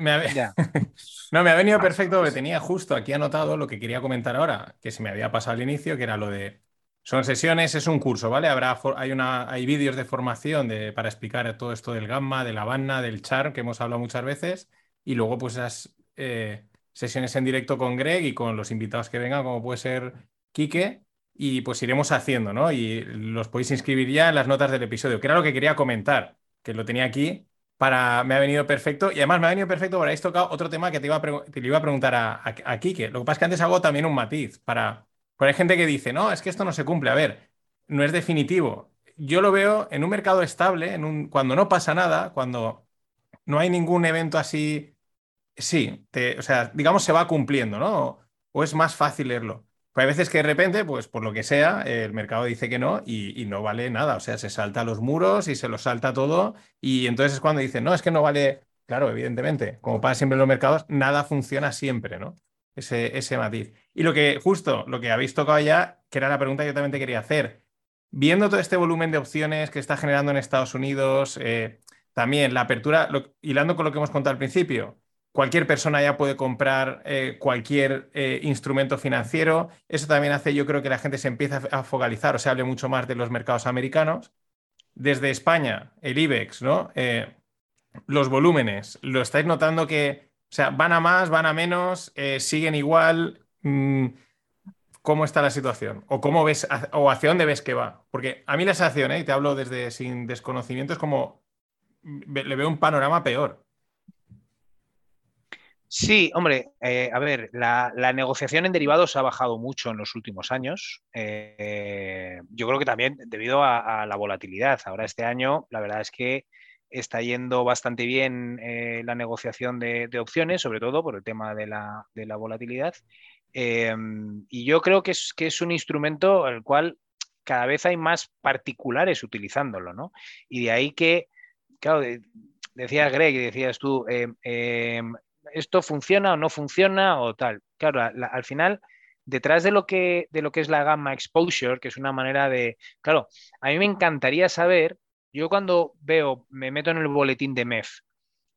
me ha... [laughs] no, me ha venido perfecto, porque tenía justo aquí anotado lo que quería comentar ahora, que se me había pasado al inicio, que era lo de... Son sesiones, es un curso, ¿vale? Habrá, hay, una, hay vídeos de formación de, para explicar todo esto del gamma, de la banna, del char, que hemos hablado muchas veces, y luego pues esas eh, sesiones en directo con Greg y con los invitados que vengan, como puede ser Quique, y pues iremos haciendo, ¿no? Y los podéis inscribir ya en las notas del episodio, que era lo que quería comentar, que lo tenía aquí para, me ha venido perfecto y además me ha venido perfecto porque habéis tocado otro tema que te iba a, te iba a preguntar a, a, Kike. Lo que pasa es que antes hago también un matiz para, porque hay gente que dice, no, es que esto no se cumple. A ver, no es definitivo. Yo lo veo en un mercado estable, en un, cuando no pasa nada, cuando no hay ningún evento así, sí, o sea, digamos se va cumpliendo, ¿no? o es más fácil leerlo. Pues hay veces que de repente, pues por lo que sea, el mercado dice que no y, no vale nada. O sea, se salta los muros y se los salta todo. Y entonces es cuando dicen, no, es que no vale. Claro, evidentemente, como pasa siempre en los mercados, nada funciona siempre, ¿no? Ese, ese matiz. Y lo que, justo, lo que habéis tocado ya, que era la pregunta que yo también te quería hacer. Viendo todo este volumen de opciones que está generando en Estados Unidos, eh, también la apertura, hilando con lo que hemos contado al principio, cualquier persona ya puede comprar eh, cualquier eh, instrumento financiero. Eso también hace, yo creo que la gente se empieza a focalizar o se hable mucho más de los mercados americanos. Desde España, el IBEX, ¿no? Los volúmenes, ¿lo estáis notando que, o sea, van a más, van a menos, siguen igual? Mm, ¿Cómo está la situación? ¿O cómo ves, o hacia dónde ves que va? Porque a mí la sensación, y te hablo desde sin desconocimiento, es como le veo un panorama peor. Sí, hombre, eh, a ver, la, negociación en derivados ha bajado mucho en los últimos años. Eh, yo creo que también debido a, la volatilidad. Ahora este año, la verdad es que está yendo bastante bien eh, la negociación de, opciones, sobre todo por el tema de la, volatilidad. Y yo creo que es, que es un instrumento al cual cada vez hay más particulares utilizándolo, ¿no? Y de ahí que, claro, decías Greg y decías tú, esto funciona o no funciona o tal. Claro, al final, detrás de lo, que, de lo que es la gamma exposure, que es una manera de, claro, a mí me encantaría saber, yo cuando veo, me meto en el boletín de MEF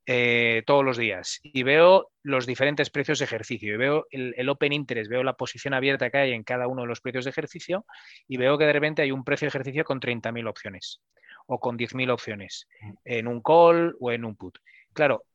eh, todos los días y veo los diferentes precios de ejercicio y veo el, open interest, veo la posición abierta que hay en cada uno de los precios de ejercicio y veo que de repente hay un precio de ejercicio con 30.000 opciones o con 10.000 opciones mm. en un call o en un put. Claro,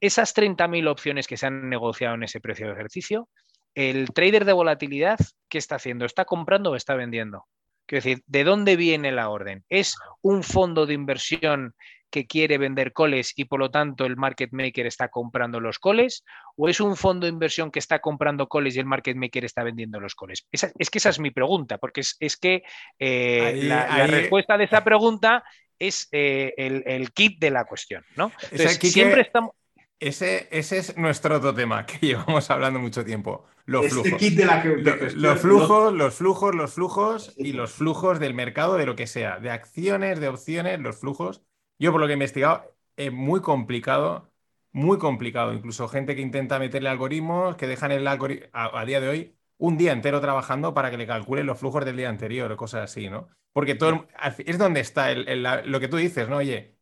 esas 30.000 opciones que se han negociado en ese precio de ejercicio, el trader de volatilidad, ¿qué está haciendo? ¿Está comprando o está vendiendo? Quiero decir, ¿de dónde viene la orden? ¿Es un fondo de inversión que quiere vender coles y por lo tanto el market maker está comprando los coles? ¿O es un fondo de inversión que está comprando coles y el market maker está vendiendo los coles? es que esa es mi pregunta, porque es, que eh, la, respuesta de esa pregunta es eh, el, kit de la cuestión, ¿no? siempre estamos... Ese, ese, es nuestro otro tema que [laughs] llevamos hablando mucho tiempo. Los este flujos. de la los flujos, los flujos, los flujos y los flujos del mercado, de lo que sea, de acciones, de opciones, los flujos. Yo, por lo que he investigado, es muy complicado, muy complicado. Incluso gente que intenta meterle algoritmos, que dejan el algoritmo a, día de hoy un día entero trabajando para que le calculen los flujos del día anterior o cosas así, ¿no? Porque todo es donde está lo que tú dices, ¿no? Oye,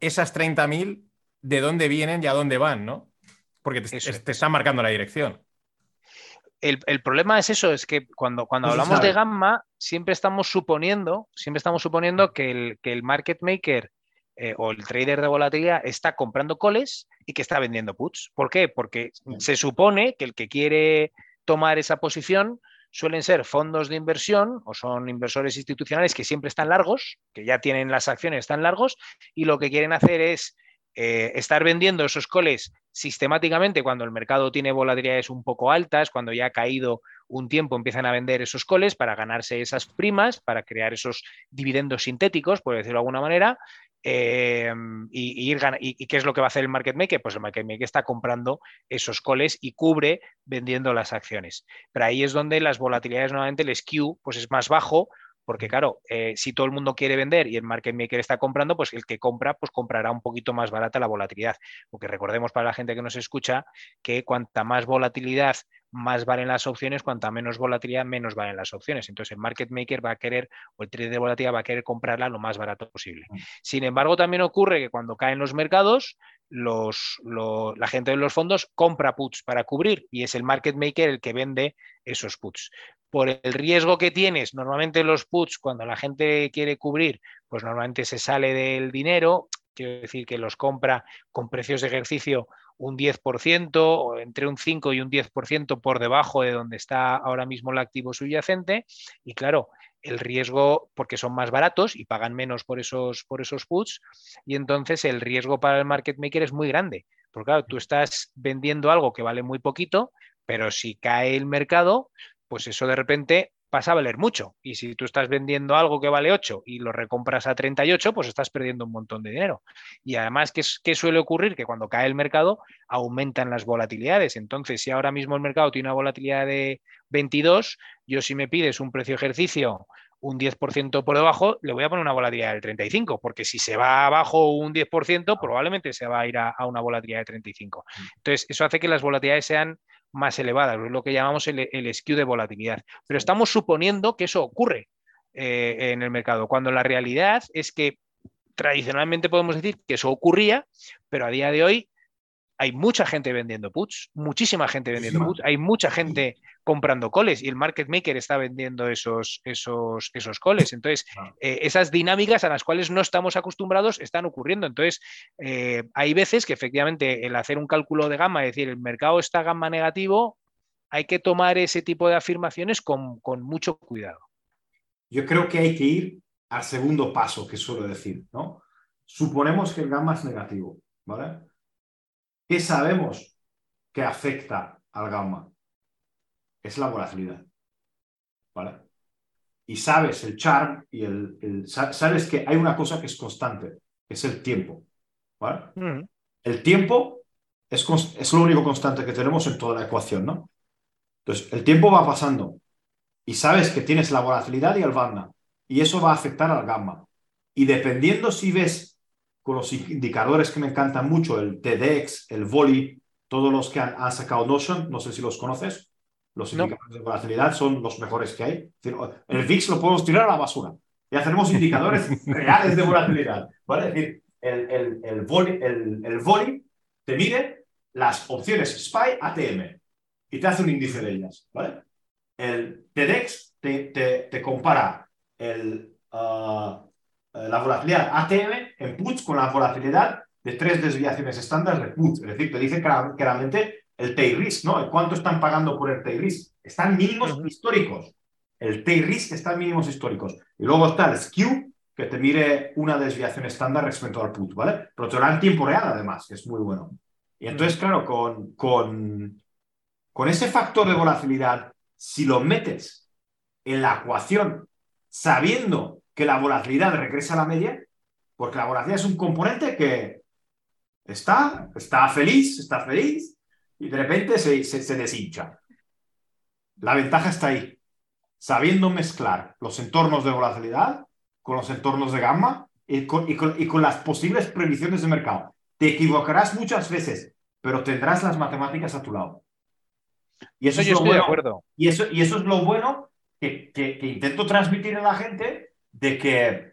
esas 30.000 de dónde vienen y a dónde van, ¿no? Porque te, están marcando la dirección. El, problema es eso, es que cuando, cuando hablamos de gamma, siempre estamos suponiendo, siempre estamos suponiendo que el, que el market maker eh, o el trader de volatilidad está comprando coles y que está vendiendo puts. ¿Por qué? Porque se supone que el que quiere tomar esa posición suelen ser fondos de inversión o son inversores institucionales que siempre están largos, que ya tienen las acciones, están largos, y lo que quieren hacer es eh, estar vendiendo esos coles sistemáticamente cuando el mercado tiene volatilidades un poco altas, cuando ya ha caído un tiempo, empiezan a vender esos coles para ganarse esas primas, para crear esos dividendos sintéticos, por decirlo de alguna manera, eh, y, ir y, qué es lo que va a hacer el market maker? Pues el market maker está comprando esos coles y cubre vendiendo las acciones. Pero ahí es donde las volatilidades, nuevamente, el skew pues es más bajo porque claro, eh, si todo el mundo quiere vender y el market maker está comprando, pues el que compra, pues comprará un poquito más barata la volatilidad. Porque recordemos para la gente que nos escucha que cuanta más volatilidad, más valen las opciones, cuanta menos volatilidad, menos valen las opciones. Entonces el market maker va a querer, o el trader de volatilidad va a querer comprarla lo más barato posible. Mm. Sin embargo, también ocurre que cuando caen los mercados, los, la gente de los fondos compra puts para cubrir y es el market maker el que vende esos puts por el riesgo que tienes, normalmente los puts, cuando la gente quiere cubrir, pues normalmente se sale del dinero, quiero decir que los compra con precios de ejercicio un 10% o entre un 5 y un 10% por debajo de donde está ahora mismo el activo subyacente. Y claro, el riesgo, porque son más baratos y pagan menos por esos, por esos puts, y entonces el riesgo para el market maker es muy grande. Porque claro, tú estás vendiendo algo que vale muy poquito, pero si cae el mercado, pues eso de repente pasa a valer mucho. Y si tú estás vendiendo algo que vale 8 y lo recompras a 38, pues estás perdiendo un montón de dinero. Y además, ¿qué, suele ocurrir? Que cuando cae el mercado aumentan las volatilidades. Entonces, si ahora mismo el mercado tiene una volatilidad de 22, yo si me pides un precio ejercicio un 10% por debajo, le voy a poner una volatilidad del 35, porque si se va abajo un 10%, probablemente se va a ir a, a una volatilidad de 35. Mm. Entonces, eso hace que las volatilidades sean más elevadas, lo que llamamos el, el skew de volatilidad. Pero estamos suponiendo que eso ocurre eh, en el mercado, cuando la realidad es que tradicionalmente podemos decir que eso ocurría, pero a día de hoy hay mucha gente vendiendo puts, muchísima gente vendiendo puts, hay mucha gente comprando coles y el market maker está vendiendo esos, esos, esos coles. Entonces, eh, esas dinámicas a las cuales no estamos acostumbrados están ocurriendo. Entonces, eh, hay veces que efectivamente el hacer un cálculo de gamma, es decir, el mercado está gamma negativo, hay que tomar ese tipo de afirmaciones con, con mucho cuidado. Yo creo que hay que ir al segundo paso que suelo decir, ¿no? Suponemos que el gamma es negativo, ¿vale? ¿Qué sabemos que afecta al gamma? Es la volatilidad. ¿Vale? Y sabes el charm y el, sabes que hay una cosa que es constante, es el tiempo. ¿vale? Mm. El tiempo es, es lo único constante que tenemos en toda la ecuación, ¿no? Entonces, el tiempo va pasando y sabes que tienes la volatilidad y el banda y eso va a afectar al gamma. Y dependiendo si ves con los indicadores que me encantan mucho, el TEDx, el VOLI, todos los que han, sacado Notion, no sé si los conoces, los indicadores de volatilidad son los mejores que hay. El VIX lo podemos tirar a la basura. Ya tenemos indicadores [laughs] reales de volatilidad. ¿vale? Es decir, el, el, el, VOLI, el, VOLI te mide las opciones SPY, ATM y te hace un índice de ellas. ¿vale? El TEDx te, te, compara el, uh, eh, la volatilidad ATM en puts con la volatilidad de tres desviaciones estándar de puts. Es decir, te dice claramente el tail risk, ¿no? ¿Cuánto están pagando por el tail risk? Están mínimos históricos. El tail risk está en mínimos históricos. Y luego está el skew, que te mire una desviación estándar respecto al put, ¿vale? Pero te lo en tiempo real, además, que es muy bueno. Y entonces, claro, con, con, con ese factor de volatilidad, si lo metes en la ecuación sabiendo que la volatilidad regresa a la media, porque la volatilidad es un componente que está, está feliz, está feliz, y de repente se, se, deshincha. La ventaja está ahí, sabiendo mezclar los entornos de volatilidad con los entornos de gamma y con, y con, las posibles previsiones de mercado. Te equivocarás muchas veces, pero tendrás las matemáticas a tu lado. Y eso, es lo bueno. Y eso, y eso es lo bueno que, que, intento transmitir a la gente de que,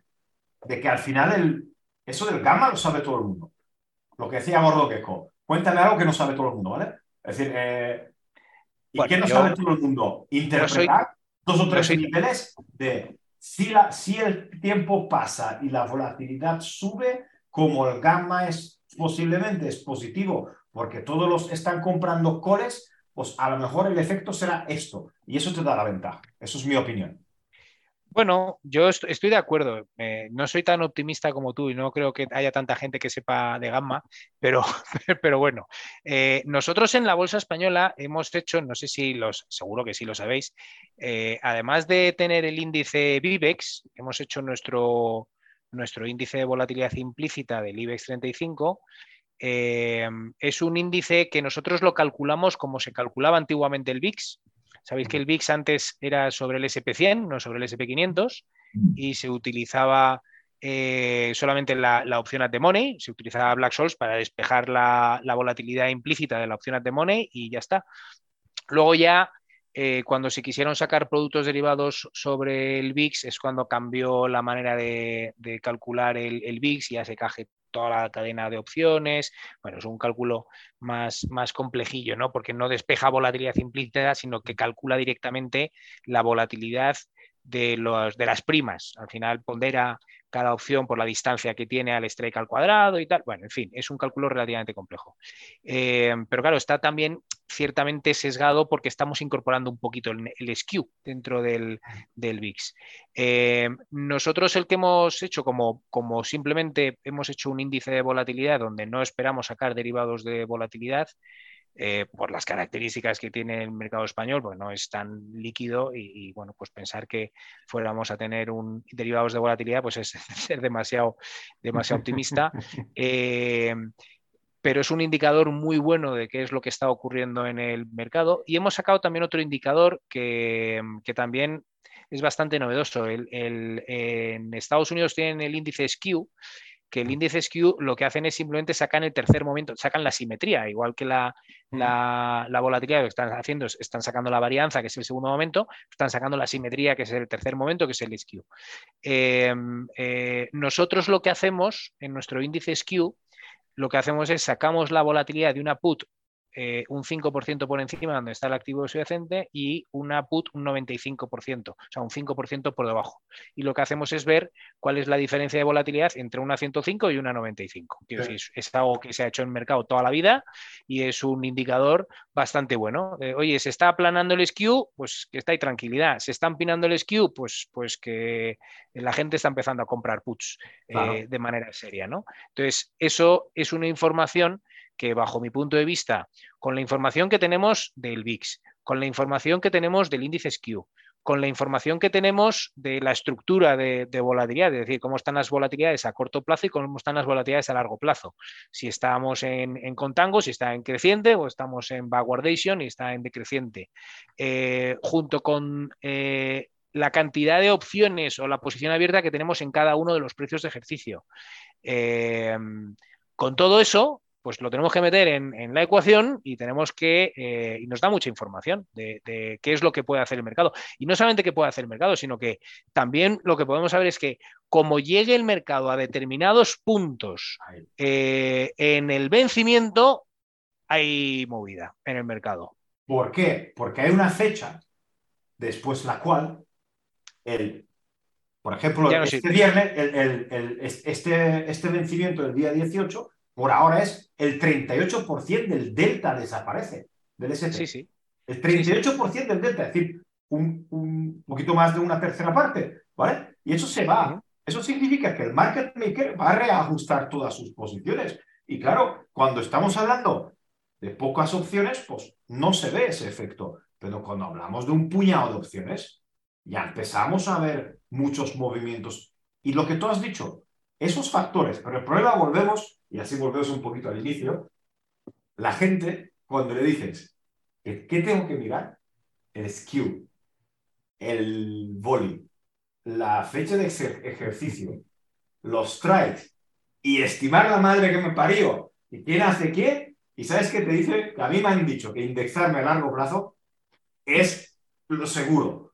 de que al final el, eso del gamma lo sabe todo el mundo. Lo que decía Gordo Quejo. Cuéntame algo que no sabe todo el mundo, ¿vale? Es decir, eh, ¿y qué no sabe todo el mundo? Interpretar dos o tres niveles de si, la, si el tiempo pasa y la volatilidad sube, como el gamma es posiblemente es positivo porque todos los están comprando coles, pues a lo mejor el efecto será esto y eso te da la ventaja. Eso es mi opinión. Bueno, yo estoy de acuerdo. Eh, no soy tan optimista como tú y no creo que haya tanta gente que sepa de gamma, pero, [laughs] pero bueno, eh, nosotros en la Bolsa Española hemos hecho, no sé si los, seguro que sí lo sabéis, eh, además de tener el índice Vivex, hemos hecho nuestro, nuestro índice de volatilidad implícita del IBEX 35. es un índice que nosotros lo calculamos como se calculaba antiguamente el VIX, Sabéis que el VIX antes era sobre el SP100, no sobre el SP500, y se utilizaba eh, solamente la, opción at the money, se utilizaba Black Scholes para despejar la, volatilidad implícita de la opción at the money y ya está. Luego ya, eh, cuando se quisieron sacar productos derivados sobre el VIX, es cuando cambió la manera de, calcular el, el, VIX y ya se caje toda la cadena de opciones. Bueno, es un cálculo más, más complejillo, ¿no? Porque no despeja volatilidad implícita, sino que calcula directamente la volatilidad de, los, de las primas. Al final pondera cada opción por la distancia que tiene al strike al cuadrado y tal. Bueno, en fin, es un cálculo relativamente complejo. Eh, pero claro, está también ciertamente sesgado porque estamos incorporando un poquito el, el skew dentro del, del VIX. Eh, nosotros el que hemos hecho, como, como simplemente hemos hecho un índice de volatilidad donde no esperamos sacar derivados de volatilidad, eh, por las características que tiene el mercado español, pues no es tan líquido y, bueno, pues pensar que fuéramos a tener un derivados de volatilidad, pues es [laughs] ser demasiado, demasiado optimista. [laughs] Eh, pero es un indicador muy bueno de qué es lo que está ocurriendo en el mercado. Y hemos sacado también otro indicador que, también es bastante novedoso. en Estados Unidos tienen el índice SKU que el índice SKU lo que hacen es simplemente sacan el tercer momento, sacan la simetría, igual que la, la, volatilidad lo que están haciendo es, están sacando la varianza, que es el segundo momento, están sacando la simetría, que es el tercer momento, que es el SKU. Em, eh, nosotros lo que hacemos en nuestro índice SKU, lo que hacemos es sacamos la volatilidad de una put eh, un 5% por encima donde está el activo subyacente y una put un 95%, o sea, un 5% por debajo. Y lo que hacemos es ver cuál es la diferencia de volatilidad entre una 105 y una 95. Quiero decir, es algo que se ha hecho en el mercado toda la vida y es un indicador bastante bueno. Eh, oye, se está aplanando el SKU, pues que está ahí tranquilidad. Se está empinando el SKU, pues, pues que la gente está empezando a comprar puts eh, de manera seria, ¿no? Entonces, eso es una información que bajo mi punto de vista, con la información que tenemos del VIX, con la información que tenemos del índice SKU, con la información que tenemos de la estructura de, volatilidad, es decir, cómo están las volatilidades a corto plazo y cómo están las volatilidades a largo plazo. Si estamos en, contango, si está en creciente o estamos en backwardation y está en decreciente. Eh, junto con eh, la cantidad de opciones o la posición abierta que tenemos en cada uno de los precios de ejercicio. Eh, con todo eso, pues lo tenemos que meter en, la ecuación y tenemos que, eh, y nos da mucha información de, qué es lo que puede hacer el mercado. Y no solamente qué puede hacer el mercado, sino que también lo que podemos saber es que como llegue el mercado a determinados puntos eh, en el vencimiento, hay movida en el mercado. ¿Por qué? Porque hay una fecha después la cual el por ejemplo, este viernes, este, este vencimiento del día 18 por ahora es el 38% del delta desaparece del S&P. Sí, sí. El 38% del delta, es decir, un, poquito más de una tercera parte, ¿vale? Y eso se va. eso significa que el market maker va a reajustar todas sus posiciones. Y claro, cuando estamos hablando de pocas opciones, pues no se ve ese efecto. Pero cuando hablamos de un puñado de opciones, ya empezamos a ver muchos movimientos. Y lo que tú has dicho, esos factores, pero el problema volvemos, y así volvemos un poquito al inicio, la gente, cuando le dices, ¿qué tengo que mirar? El skew, el volley, la fecha de ejercicio, los strikes y estimar la madre que me parió y quién hace qué. Y sabes qué te dice que a mí me han dicho que indexarme a largo plazo es lo seguro.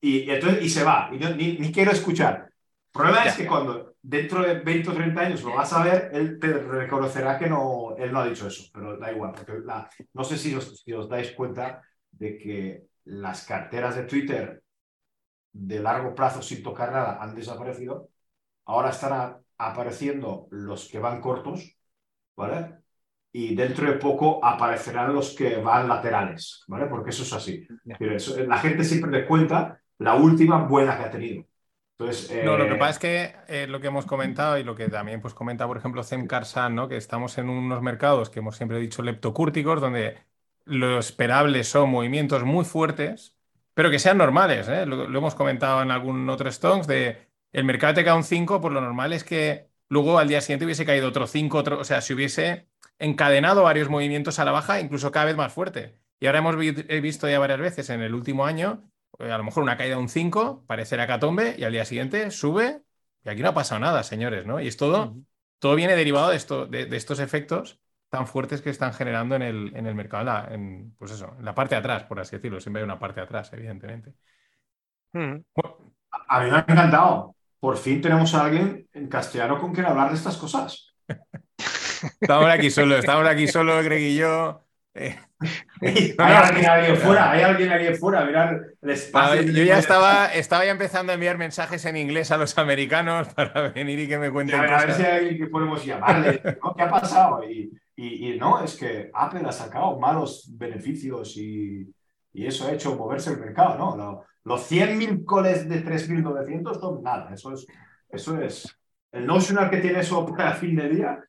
Y, entonces, y se va, y ni, quiero escuchar. El problema es que cuando dentro de 20 o 30 años lo vas a ver, él te reconocerá que no, él no ha dicho eso, pero da igual, porque no sé si os, si os dais cuenta de que las carteras de Twitter de largo plazo sin tocar nada han desaparecido. Ahora están apareciendo los que van cortos, ¿vale? Y dentro de poco aparecerán los que van laterales, ¿vale? Porque eso es así. la gente siempre le cuenta la última buena que ha tenido. Entonces, No, lo que eh, pasa es que eh, lo que hemos comentado y lo que también pues, comenta, por ejemplo, Zem Karsan, ¿no? que estamos en unos mercados que hemos siempre dicho leptocúrticos, donde lo esperable son movimientos muy fuertes, pero que sean normales. ¿eh? Lo, hemos comentado en algún otro Stones de el mercado te cae un 5, pues lo normal es que luego al día siguiente hubiese caído otro 5, otro, o sea, si hubiese encadenado varios movimientos a la baja, incluso cada vez más fuerte. Y ahora hemos visto ya varias veces en el último año, a lo mejor una caída de un 5, parece la catombe, y al día siguiente sube, y aquí no ha pasado nada, señores, ¿no? Y es todo, todo viene derivado de, esto, de estos efectos tan fuertes que están generando en el, en el mercado, en, pues eso, en la parte de atrás, por así decirlo. Siempre hay una parte de atrás, evidentemente. Hmm. a mí me ha encantado. Por fin tenemos a alguien en castellano con quien hablar de estas cosas. [laughs] estamos aquí solo, estamos aquí solo, Greg y yo. Eh. [laughs] [laughs] hay alguien ahí fuera, hay alguien ahí fuera, mirar el espacio. yo ya estaba, estaba ya empezando a enviar mensajes en inglés a los americanos [laughs] para venir y que me cuenten. a, ver si hay alguien que podemos llamarle. ¿Qué ha pasado? Y, y, no, es que Apple ha sacado malos beneficios y, eso ha hecho moverse el mercado, ¿no? los 100.000 coles de 3.900 son nada, eso es, eso es el notional que tiene eso para fin de día.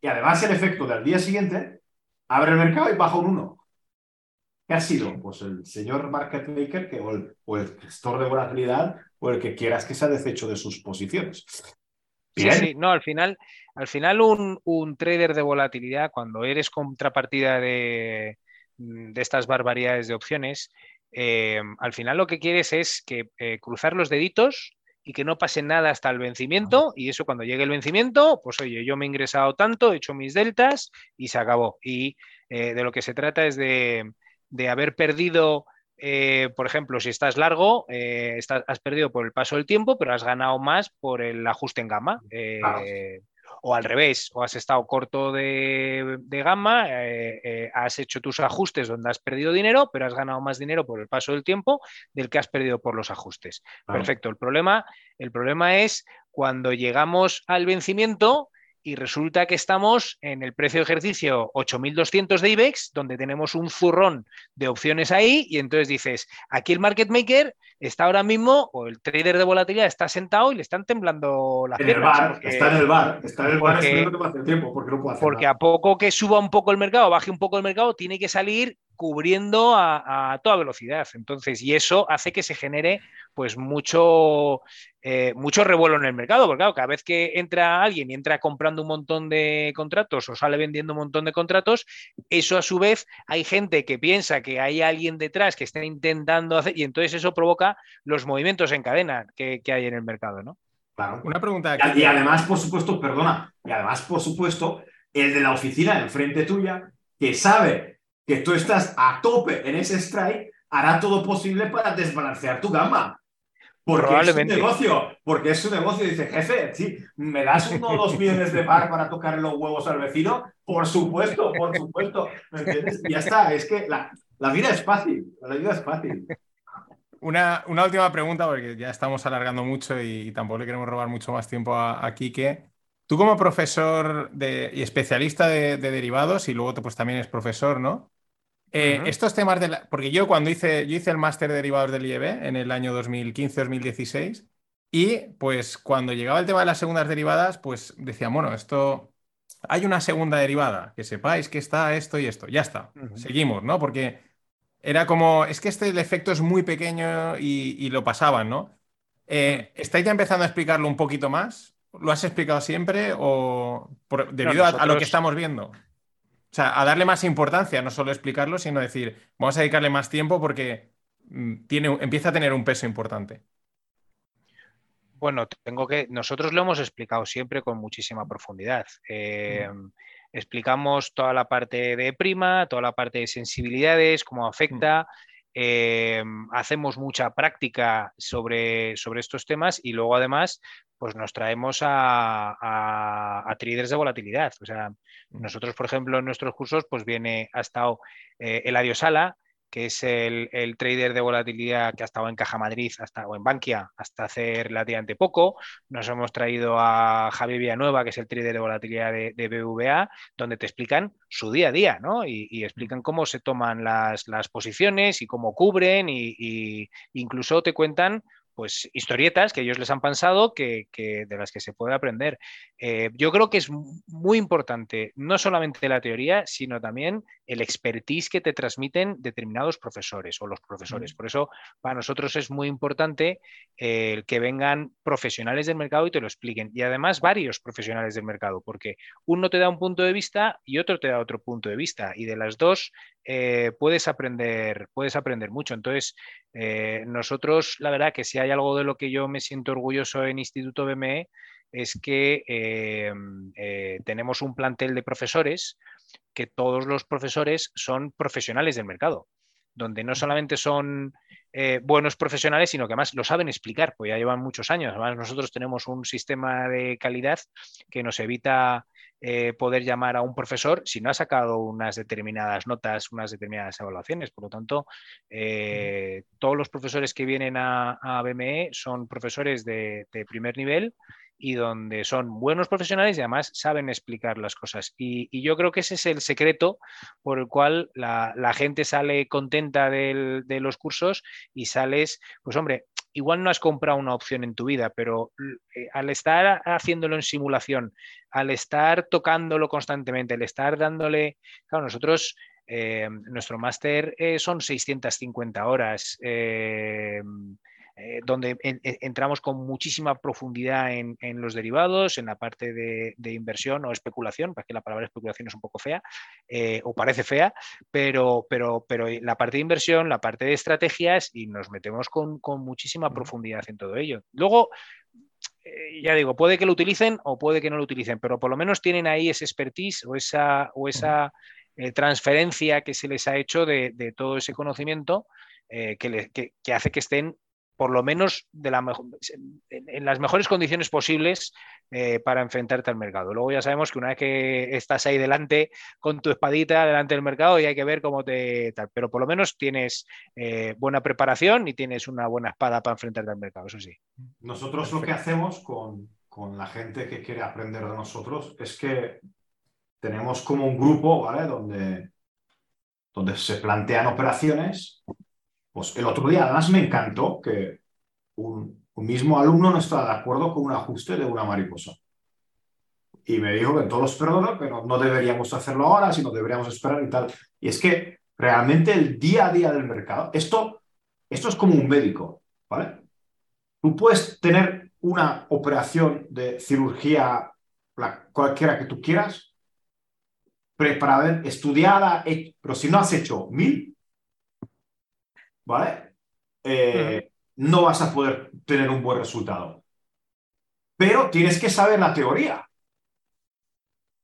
Y además el efecto del día siguiente, abre el mercado y baja un 1. ¿Qué ha sido? Pues el señor market maker que, o, el, o el gestor de volatilidad o el que quieras que se ha deshecho de sus posiciones. Sí, sí, no, al final, al final un, trader de volatilidad, cuando eres contrapartida de, de estas barbaridades de opciones, eh, al final lo que quieres es que eh, cruzar los deditos y que no pase nada hasta el vencimiento y eso cuando llegue el vencimiento, pues oye, yo me he ingresado tanto, he hecho mis deltas y se acabó. Y eh, de lo que se trata es de, de haber perdido eh, por ejemplo, si estás largo, eh, has perdido por el paso del tiempo, pero has ganado más por el ajuste en gama. O al revés, o has estado corto de, gama, has hecho tus ajustes donde has perdido dinero, pero has ganado más dinero por el paso del tiempo del que has perdido por los ajustes. Perfecto. El problema, el problema es cuando llegamos al vencimiento y resulta que estamos en el precio de ejercicio 8200 de IBEX, donde tenemos un zurrón de opciones ahí, y entonces dices, aquí el market maker está ahora mismo, o el trader de volatilidad está sentado y le están temblando las piernas. está en el bar, está en el bar porque, tiempo, porque no puede hacer Porque a poco que suba un poco el mercado, baje un poco el mercado, tiene que salir cubriendo a, toda velocidad. Entonces, y eso hace que se genere pues mucho, eh, mucho revuelo en el mercado, porque claro, cada vez que entra alguien y entra comprando un montón de contratos o sale vendiendo un montón de contratos, eso a su vez hay gente que piensa que hay alguien detrás que está intentando hacer, y entonces eso provoca los movimientos en cadena que, hay en el mercado, ¿no? Claro. Una pregunta. Y, y además, por supuesto, perdona, y además, por supuesto, el de la oficina enfrente tuya, que sabe que tú estás a tope en ese strike, hará todo posible para desbalancear tu gama. Porque es un negocio, porque es un negocio. Dice, jefe, sí, ¿me das uno o dos millones de par para tocar los huevos al vecino? Por supuesto, por supuesto. ¿Me entiendes? Y ya está, es que la, la, vida es fácil, la vida es fácil. Una, una última pregunta, porque ya estamos alargando mucho y, tampoco le queremos robar mucho más tiempo a, a Quique. Tú como profesor de, y especialista de, derivados y luego pues también es profesor, ¿no? Eh, estos temas de Porque yo cuando hice, yo hice el máster de derivados del IEB en el año 2015-2016 Y pues cuando llegaba el tema de las segundas derivadas, pues decía, bueno, esto, hay una segunda derivada, que sepáis que está esto y esto, ya está, seguimos, ¿no? Porque era como, es que este el efecto es muy pequeño y, lo pasaban, ¿no? Eh, ¿Estáis ya empezando a explicarlo un poquito más? ¿Lo has explicado siempre o debido a, lo que estamos viendo? O sea, a darle más importancia, no solo explicarlo, sino decir, vamos a dedicarle más tiempo porque mm, tiene, empieza a tener un peso importante. Bueno, tengo que. Nosotros lo hemos explicado siempre con muchísima profundidad. Eh, explicamos toda la parte de prima, toda la parte de sensibilidades, cómo afecta. Eh, hacemos mucha práctica sobre, sobre, estos temas y luego además pues nos traemos a, a, traders de volatilidad. O sea, nosotros, por ejemplo, en nuestros cursos, pues viene, ha estado eh, Eladio Sala, que es el, trader de volatilidad que ha estado en Caja Madrid hasta, o en Bankia hasta hace relativamente poco. Nos hemos traído a Javier Villanueva, que es el trader de volatilidad de, BVA, donde te explican su día a día, ¿no? Y, explican cómo se toman las, posiciones y cómo cubren, y, incluso te cuentan pues historietas que ellos les han pensado que, de las que se puede aprender. Eh, yo creo que es muy importante no solamente la teoría, sino también el expertise que te transmiten determinados profesores o los profesores. Por eso para nosotros es muy importante el eh, que vengan profesionales del mercado y te lo expliquen. Y además varios profesionales del mercado, porque uno te da un punto de vista y otro te da otro punto de vista. Y de las dos eh, puedes, aprender, puedes aprender mucho. Entonces, nosotros, la verdad que si hay algo de lo que yo me siento orgulloso en Instituto BME es que eh, eh, tenemos un plantel de profesores que todos los profesores son profesionales del mercado, donde no solamente son eh, buenos profesionales, sino que además lo saben explicar, pues ya llevan muchos años. Además, nosotros tenemos un sistema de calidad que nos evita eh, poder llamar a un profesor si no ha sacado unas determinadas notas, unas determinadas evaluaciones. Por lo tanto, eh, todos los profesores que vienen a, BME son profesores de, primer nivel y donde son buenos profesionales y además saben explicar las cosas. Y, yo creo que ese es el secreto por el cual la, gente sale contenta de los cursos y sales, pues hombre, igual no has comprado una opción en tu vida, pero eh, al estar haciéndolo en simulación, al estar tocándolo constantemente, al estar dándole, claro, nosotros, eh, nuestro máster eh, son 650 horas. Donde entramos con muchísima profundidad en, los derivados, en la parte de, inversión o especulación, porque la palabra especulación es un poco fea eh, o parece fea, pero, pero, pero la parte de inversión, la parte de estrategias y nos metemos con, muchísima profundidad en todo ello. Luego, eh, ya digo, puede que lo utilicen o puede que no lo utilicen, pero por lo menos tienen ahí ese expertise o esa, o esa transferencia que se les ha hecho de, todo ese conocimiento que, que, hace que estén por lo menos de la en las mejores condiciones posibles eh, para enfrentarte al mercado. Luego ya sabemos que una vez que estás ahí delante con tu espadita delante del mercado y hay que ver cómo te tal, pero por lo menos tienes eh, buena preparación y tienes una buena espada para enfrentarte al mercado, eso sí. Nosotros lo que hacemos con, con la gente que quiere aprender de nosotros es que tenemos como un grupo, ¿vale? Donde, donde se plantean operaciones pues el otro día además me encantó que un, mismo alumno no estaba de acuerdo con un ajuste de una mariposa. Y me dijo que todos perdona, pero no deberíamos hacerlo ahora, sino deberíamos esperar y tal. Y es que realmente el día a día del mercado, esto, esto es como un médico, ¿vale? Tú puedes tener una operación de cirugía, cualquiera que tú quieras, preparada, estudiada, pero si no has hecho mil, ¿vale? Eh, no vas a poder tener un buen resultado. Pero tienes que saber la teoría.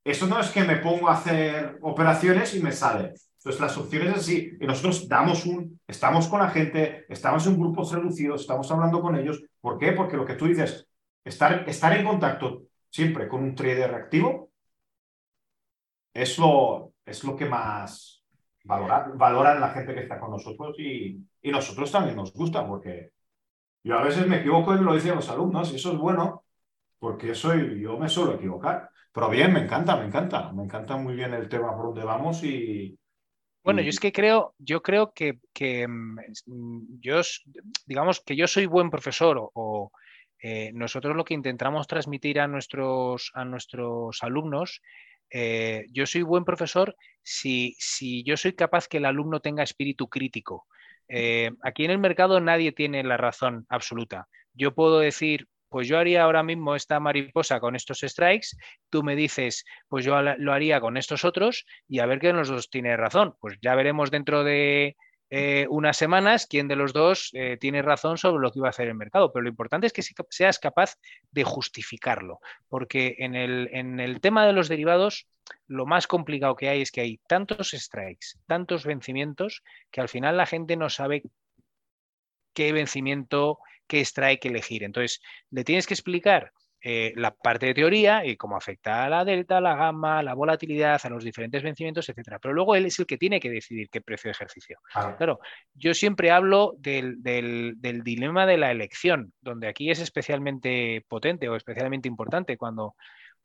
Eso no es que me pongo a hacer operaciones y me sale. Entonces, las opciones así. Y nosotros damos un, estamos con la gente, estamos en grupos reducidos, estamos hablando con ellos. ¿Por qué? Porque lo que tú dices, estar, estar en contacto siempre con un trader activo es lo, es lo que más, valoran la gente que está con nosotros y, y, nosotros también nos gusta porque yo a veces me equivoco y lo dicen los alumnos y eso es bueno porque soy, yo me suelo equivocar. Pero bien, me encanta, me encanta, me encanta muy bien el tema por donde vamos y... Bueno, yo es que creo, yo creo que, que mm, yo, digamos que yo soy buen profesor o, eh, nosotros lo que intentamos transmitir a nuestros, a nuestros alumnos, eh, yo soy buen profesor si, si, yo soy capaz que el alumno tenga espíritu crítico. Eh, aquí en el mercado nadie tiene la razón absoluta. Yo puedo decir, pues yo haría ahora mismo esta mariposa con estos strikes, tú me dices, pues yo lo haría con estos otros y a ver de los dos tiene razón. Pues ya veremos dentro de eh, unas semanas quién de los dos eh, tiene razón sobre lo que iba a hacer el mercado. Pero lo importante es que seas capaz de justificarlo, porque en el, en el tema de los derivados lo más complicado que hay es que hay tantos strikes, tantos vencimientos, que al final la gente no sabe qué vencimiento, qué strike elegir. Entonces, le tienes que explicar eh, la parte de teoría y cómo afecta a la delta, la gamma, la volatilidad, a los diferentes vencimientos, etcétera. Pero luego él es el que tiene que decidir qué precio de ejercicio. Claro, yo siempre hablo del, dilema de la elección, donde aquí es especialmente potente o especialmente importante cuando,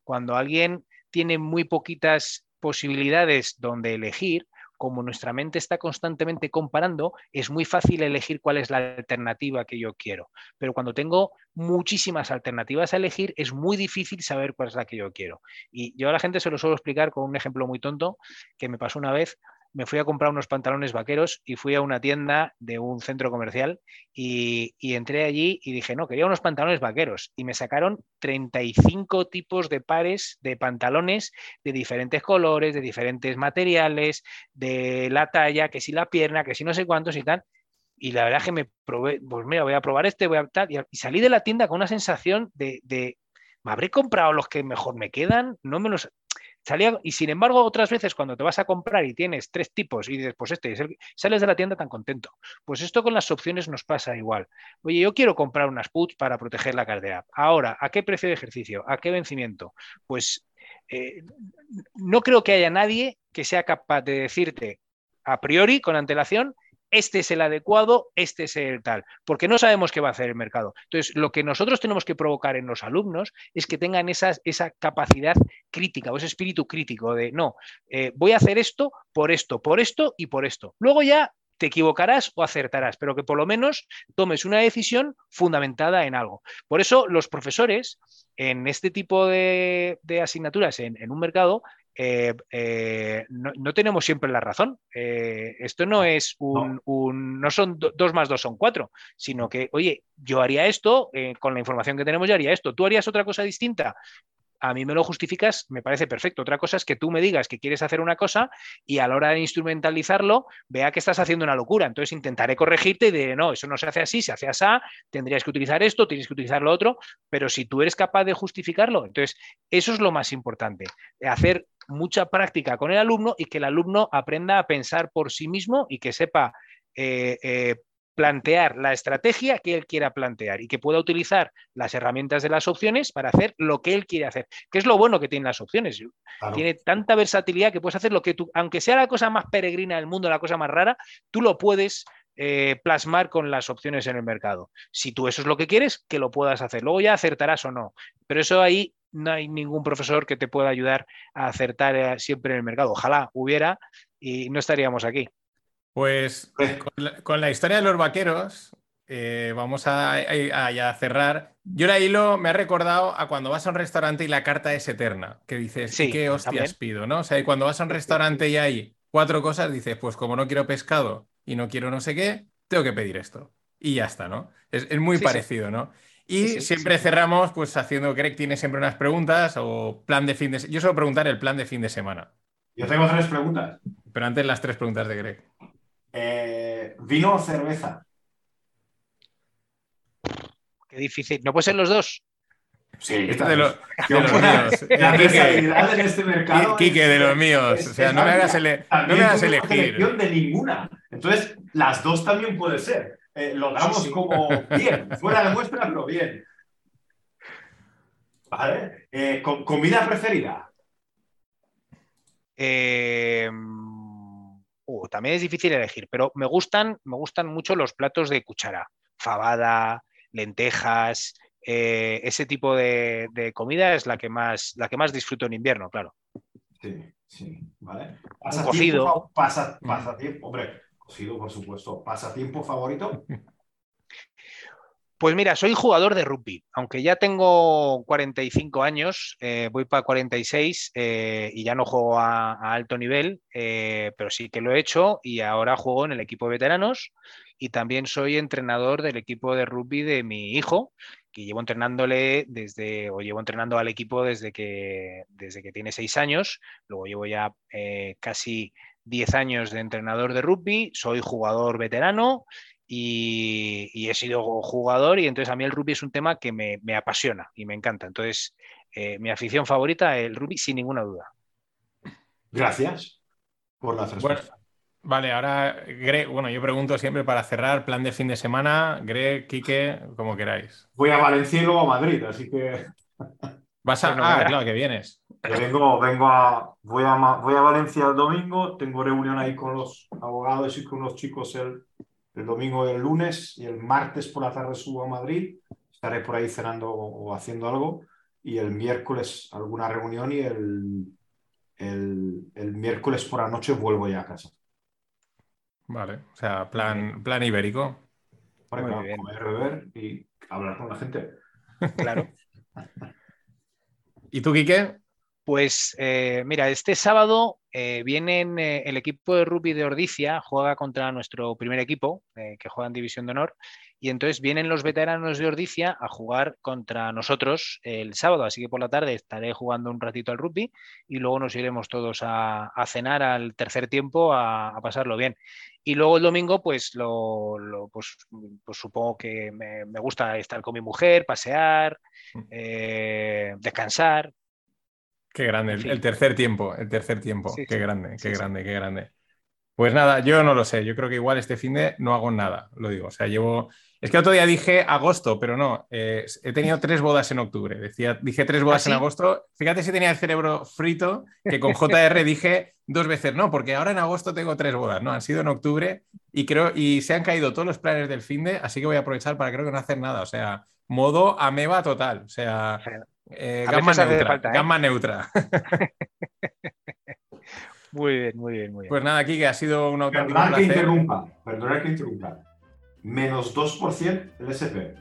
cuando alguien tiene muy poquitas posibilidades donde elegir, como nuestra mente está constantemente comparando, es muy fácil elegir cuál es la alternativa que yo quiero. Pero cuando tengo muchísimas alternativas a elegir, es muy difícil saber cuál es la que yo quiero. Y yo a la gente se lo suelo explicar con un ejemplo muy tonto que me pasó una vez me fui a comprar unos pantalones vaqueros y fui a una tienda de un centro comercial y, entré allí y dije, no, quería unos pantalones vaqueros. Y me sacaron 35 tipos de pares de pantalones de diferentes colores, de diferentes materiales, de la talla, que si la pierna, que si no sé cuántos y tal. Y la verdad que me probé, pues mira, voy a probar este, voy a tal. Y, salí de la tienda con una sensación de, de, ¿me habré comprado los que mejor me quedan? No me los y sin embargo, otras veces cuando te vas a comprar y tienes tres tipos y dices, pues este sales de la tienda tan contento. Pues esto con las opciones nos pasa igual. Oye, yo quiero comprar unas puts para proteger la cartera. Ahora, ¿a qué precio de ejercicio? ¿A qué vencimiento? Pues eh, no creo que haya nadie que sea capaz de decirte a priori, con antelación, este es el adecuado, este es el tal, porque no sabemos qué va a hacer el mercado. Entonces, lo que nosotros tenemos que provocar en los alumnos es que tengan esa capacidad crítica o ese espíritu crítico de, no, eh, voy a hacer esto por esto, por esto y por esto. Luego ya te equivocarás o acertarás, pero que por lo menos tomes una decisión fundamentada en algo. Por eso los profesores en este tipo de, asignaturas en, un mercado eh, eh, no, tenemos siempre la razón. Eh, esto no es un, no. son dos más dos son cuatro, sino que, oye, yo haría esto, con la información que tenemos, yo haría esto. ¿Tú harías otra cosa distinta? A mí me lo justificas, me parece perfecto. Otra cosa es que tú me digas que quieres hacer una cosa y a la hora de instrumentalizarlo vea que estás haciendo una locura. Entonces intentaré corregirte y de no, eso no se hace así, se hace así, tendrías que utilizar esto, tienes que utilizar lo otro, pero si tú eres capaz de justificarlo, entonces eso es lo más importante, hacer mucha práctica con el alumno y que el alumno aprenda a pensar por sí mismo y que sepa eh, eh, plantear la estrategia que él quiera plantear y que pueda utilizar las herramientas de las opciones para hacer lo que él quiere hacer. Que es lo bueno que tienen las opciones. Tiene tanta versatilidad que puedes hacer lo que tú, aunque sea la cosa más peregrina del mundo, la cosa más rara, tú lo puedes eh, plasmar con las opciones en el mercado. Si tú eso es lo que quieres, que lo puedas hacer. Luego ya acertarás o no. Pero eso ahí no hay ningún profesor que te pueda ayudar a acertar eh, siempre en el mercado. Ojalá hubiera y no estaríamos aquí. Pues con la, historia de los vaqueros, eh, vamos a, cerrar. Yo la hilo me ha recordado a cuando vas a un restaurante y la carta es eterna, que dices, sí, ¿qué hostias pido? ¿no? O sea, y cuando vas a un restaurante y hay cuatro cosas, dices, pues como no quiero pescado y no quiero no sé qué, tengo que pedir esto. Y ya está, ¿no? Es, muy parecido, ¿no? Y siempre cerramos pues haciendo, Greg tiene siempre unas preguntas o plan de fin de semana. Yo suelo preguntar el plan de fin de semana. Yo tengo tres preguntas. Pero antes las tres preguntas de Greg. Eh, ¿Vino o cerveza? Qué difícil. ¿No puede ser los dos? Sí, este de, los míos. [laughs] La versatilidad en este mercado. Quique, de los míos. o sea, no me hagas, no me hagas elegir. de ninguna. Entonces, las dos también puede ser. Eh, lo damos como bien. Fuera de muestra, pero bien. ¿Vale? Eh, ¿Comida preferida? Eh también es difícil elegir, pero me gustan, me gustan mucho los platos de cuchara, fabada, lentejas, eh, ese tipo de, comida es la que más, la que más disfruto en invierno, claro. Sí, sí, vale. Un cocido. Pasa, pasa tiempo, hombre, cocido, por supuesto. ¿Pasatiempo favorito? [laughs] Pues mira, soy jugador de rugby, aunque ya tengo 45 años, eh, voy para 46 eh, y ya no juego a, alto nivel, eh, pero sí que lo he hecho y ahora juego en el equipo de veteranos y también soy entrenador del equipo de rugby de mi hijo, que llevo entrenándole desde, o llevo entrenando al equipo desde que, desde que tiene seis años, luego llevo ya casi 10 años de entrenador de rugby, soy jugador veterano y, he sido jugador y entonces a mí el rugby es un tema que me, apasiona y me encanta. Entonces, eh, mi afición favorita, el rugby, sin ninguna duda. Gracias por la respuesta. vale, ahora, Greg, bueno, yo pregunto siempre para cerrar, plan de fin de semana, Greg, Quique, como queráis. Voy a Valencia y luego a Madrid, así que... [laughs] Vas a... ah, claro, que vienes. Vengo, vengo a voy, a... voy a Valencia el domingo, tengo reunión ahí con los abogados y con los chicos el, el domingo y el lunes y el martes por la tarde subo a Madrid, estaré por ahí cenando o haciendo algo y el miércoles alguna reunión y el, el, miércoles por la noche vuelvo ya a casa. Vale, o sea, plan, plan ibérico. Para comer, beber y hablar con la gente. [laughs] [laughs] Claro. ¿Y tú, Quique? Pues eh, mira, este sábado eh, vienen eh, el equipo de rugby de Ordicia, juega contra nuestro primer equipo, que juega en División de Honor, y entonces vienen los veteranos de Ordicia a jugar contra nosotros el sábado, así que por la tarde estaré jugando un ratito al rugby y luego nos iremos todos a, cenar al tercer tiempo a, pasarlo bien. Y luego el domingo, pues, lo, pues, pues, supongo que me, gusta estar con mi mujer, pasear, mm. descansar, Qué grande, el, tercer tiempo, el tercer tiempo. qué grande, qué grande, qué grande. Pues nada, yo no lo sé. Yo creo que igual este fin de no hago nada, lo digo. O sea, llevo. Es que otro día dije agosto, pero no. Eh, he tenido tres bodas en octubre. Decía, dije tres bodas ¿Ah, en agosto. Fíjate si tenía el cerebro frito, que con [laughs] JR dije dos veces no, porque ahora en agosto tengo tres bodas, ¿no? Han sido en octubre y creo. Y se han caído todos los planes del fin de, así que voy a aprovechar para creo que no hacer nada. O sea, modo ameba total. O sea, eh, gamma, neutra, ¿eh? gamma neutra. muy bien, muy bien, muy bien. Pues nada, aquí que ha sido un auténtico placer. que interrumpa, perdonad que interrumpa. Menos 2% el SP,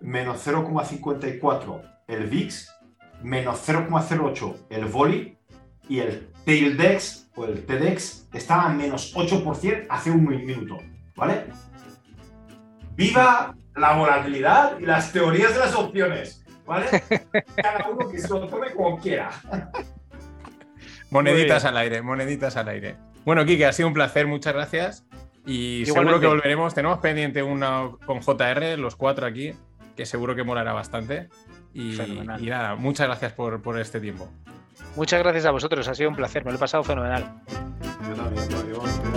menos 0,54 el VIX, menos 0,08 el VOLI y el TAILDEX o el TEDx estaba a menos 8% hace un minuto, ¿vale? ¡Viva la volatilidad y las teorías de las opciones! ¿vale? [laughs] Cada uno que se lo tome como quiera. Moneditas al aire, moneditas al aire. Bueno, Kike, ha sido un placer, muchas gracias. Y seguro que volveremos. Tenemos pendiente una con JR, los cuatro aquí, que seguro que molará bastante. Y, nada, muchas gracias por, por este tiempo. Muchas gracias a vosotros, ha sido un placer, me lo he pasado fenomenal. Yo también,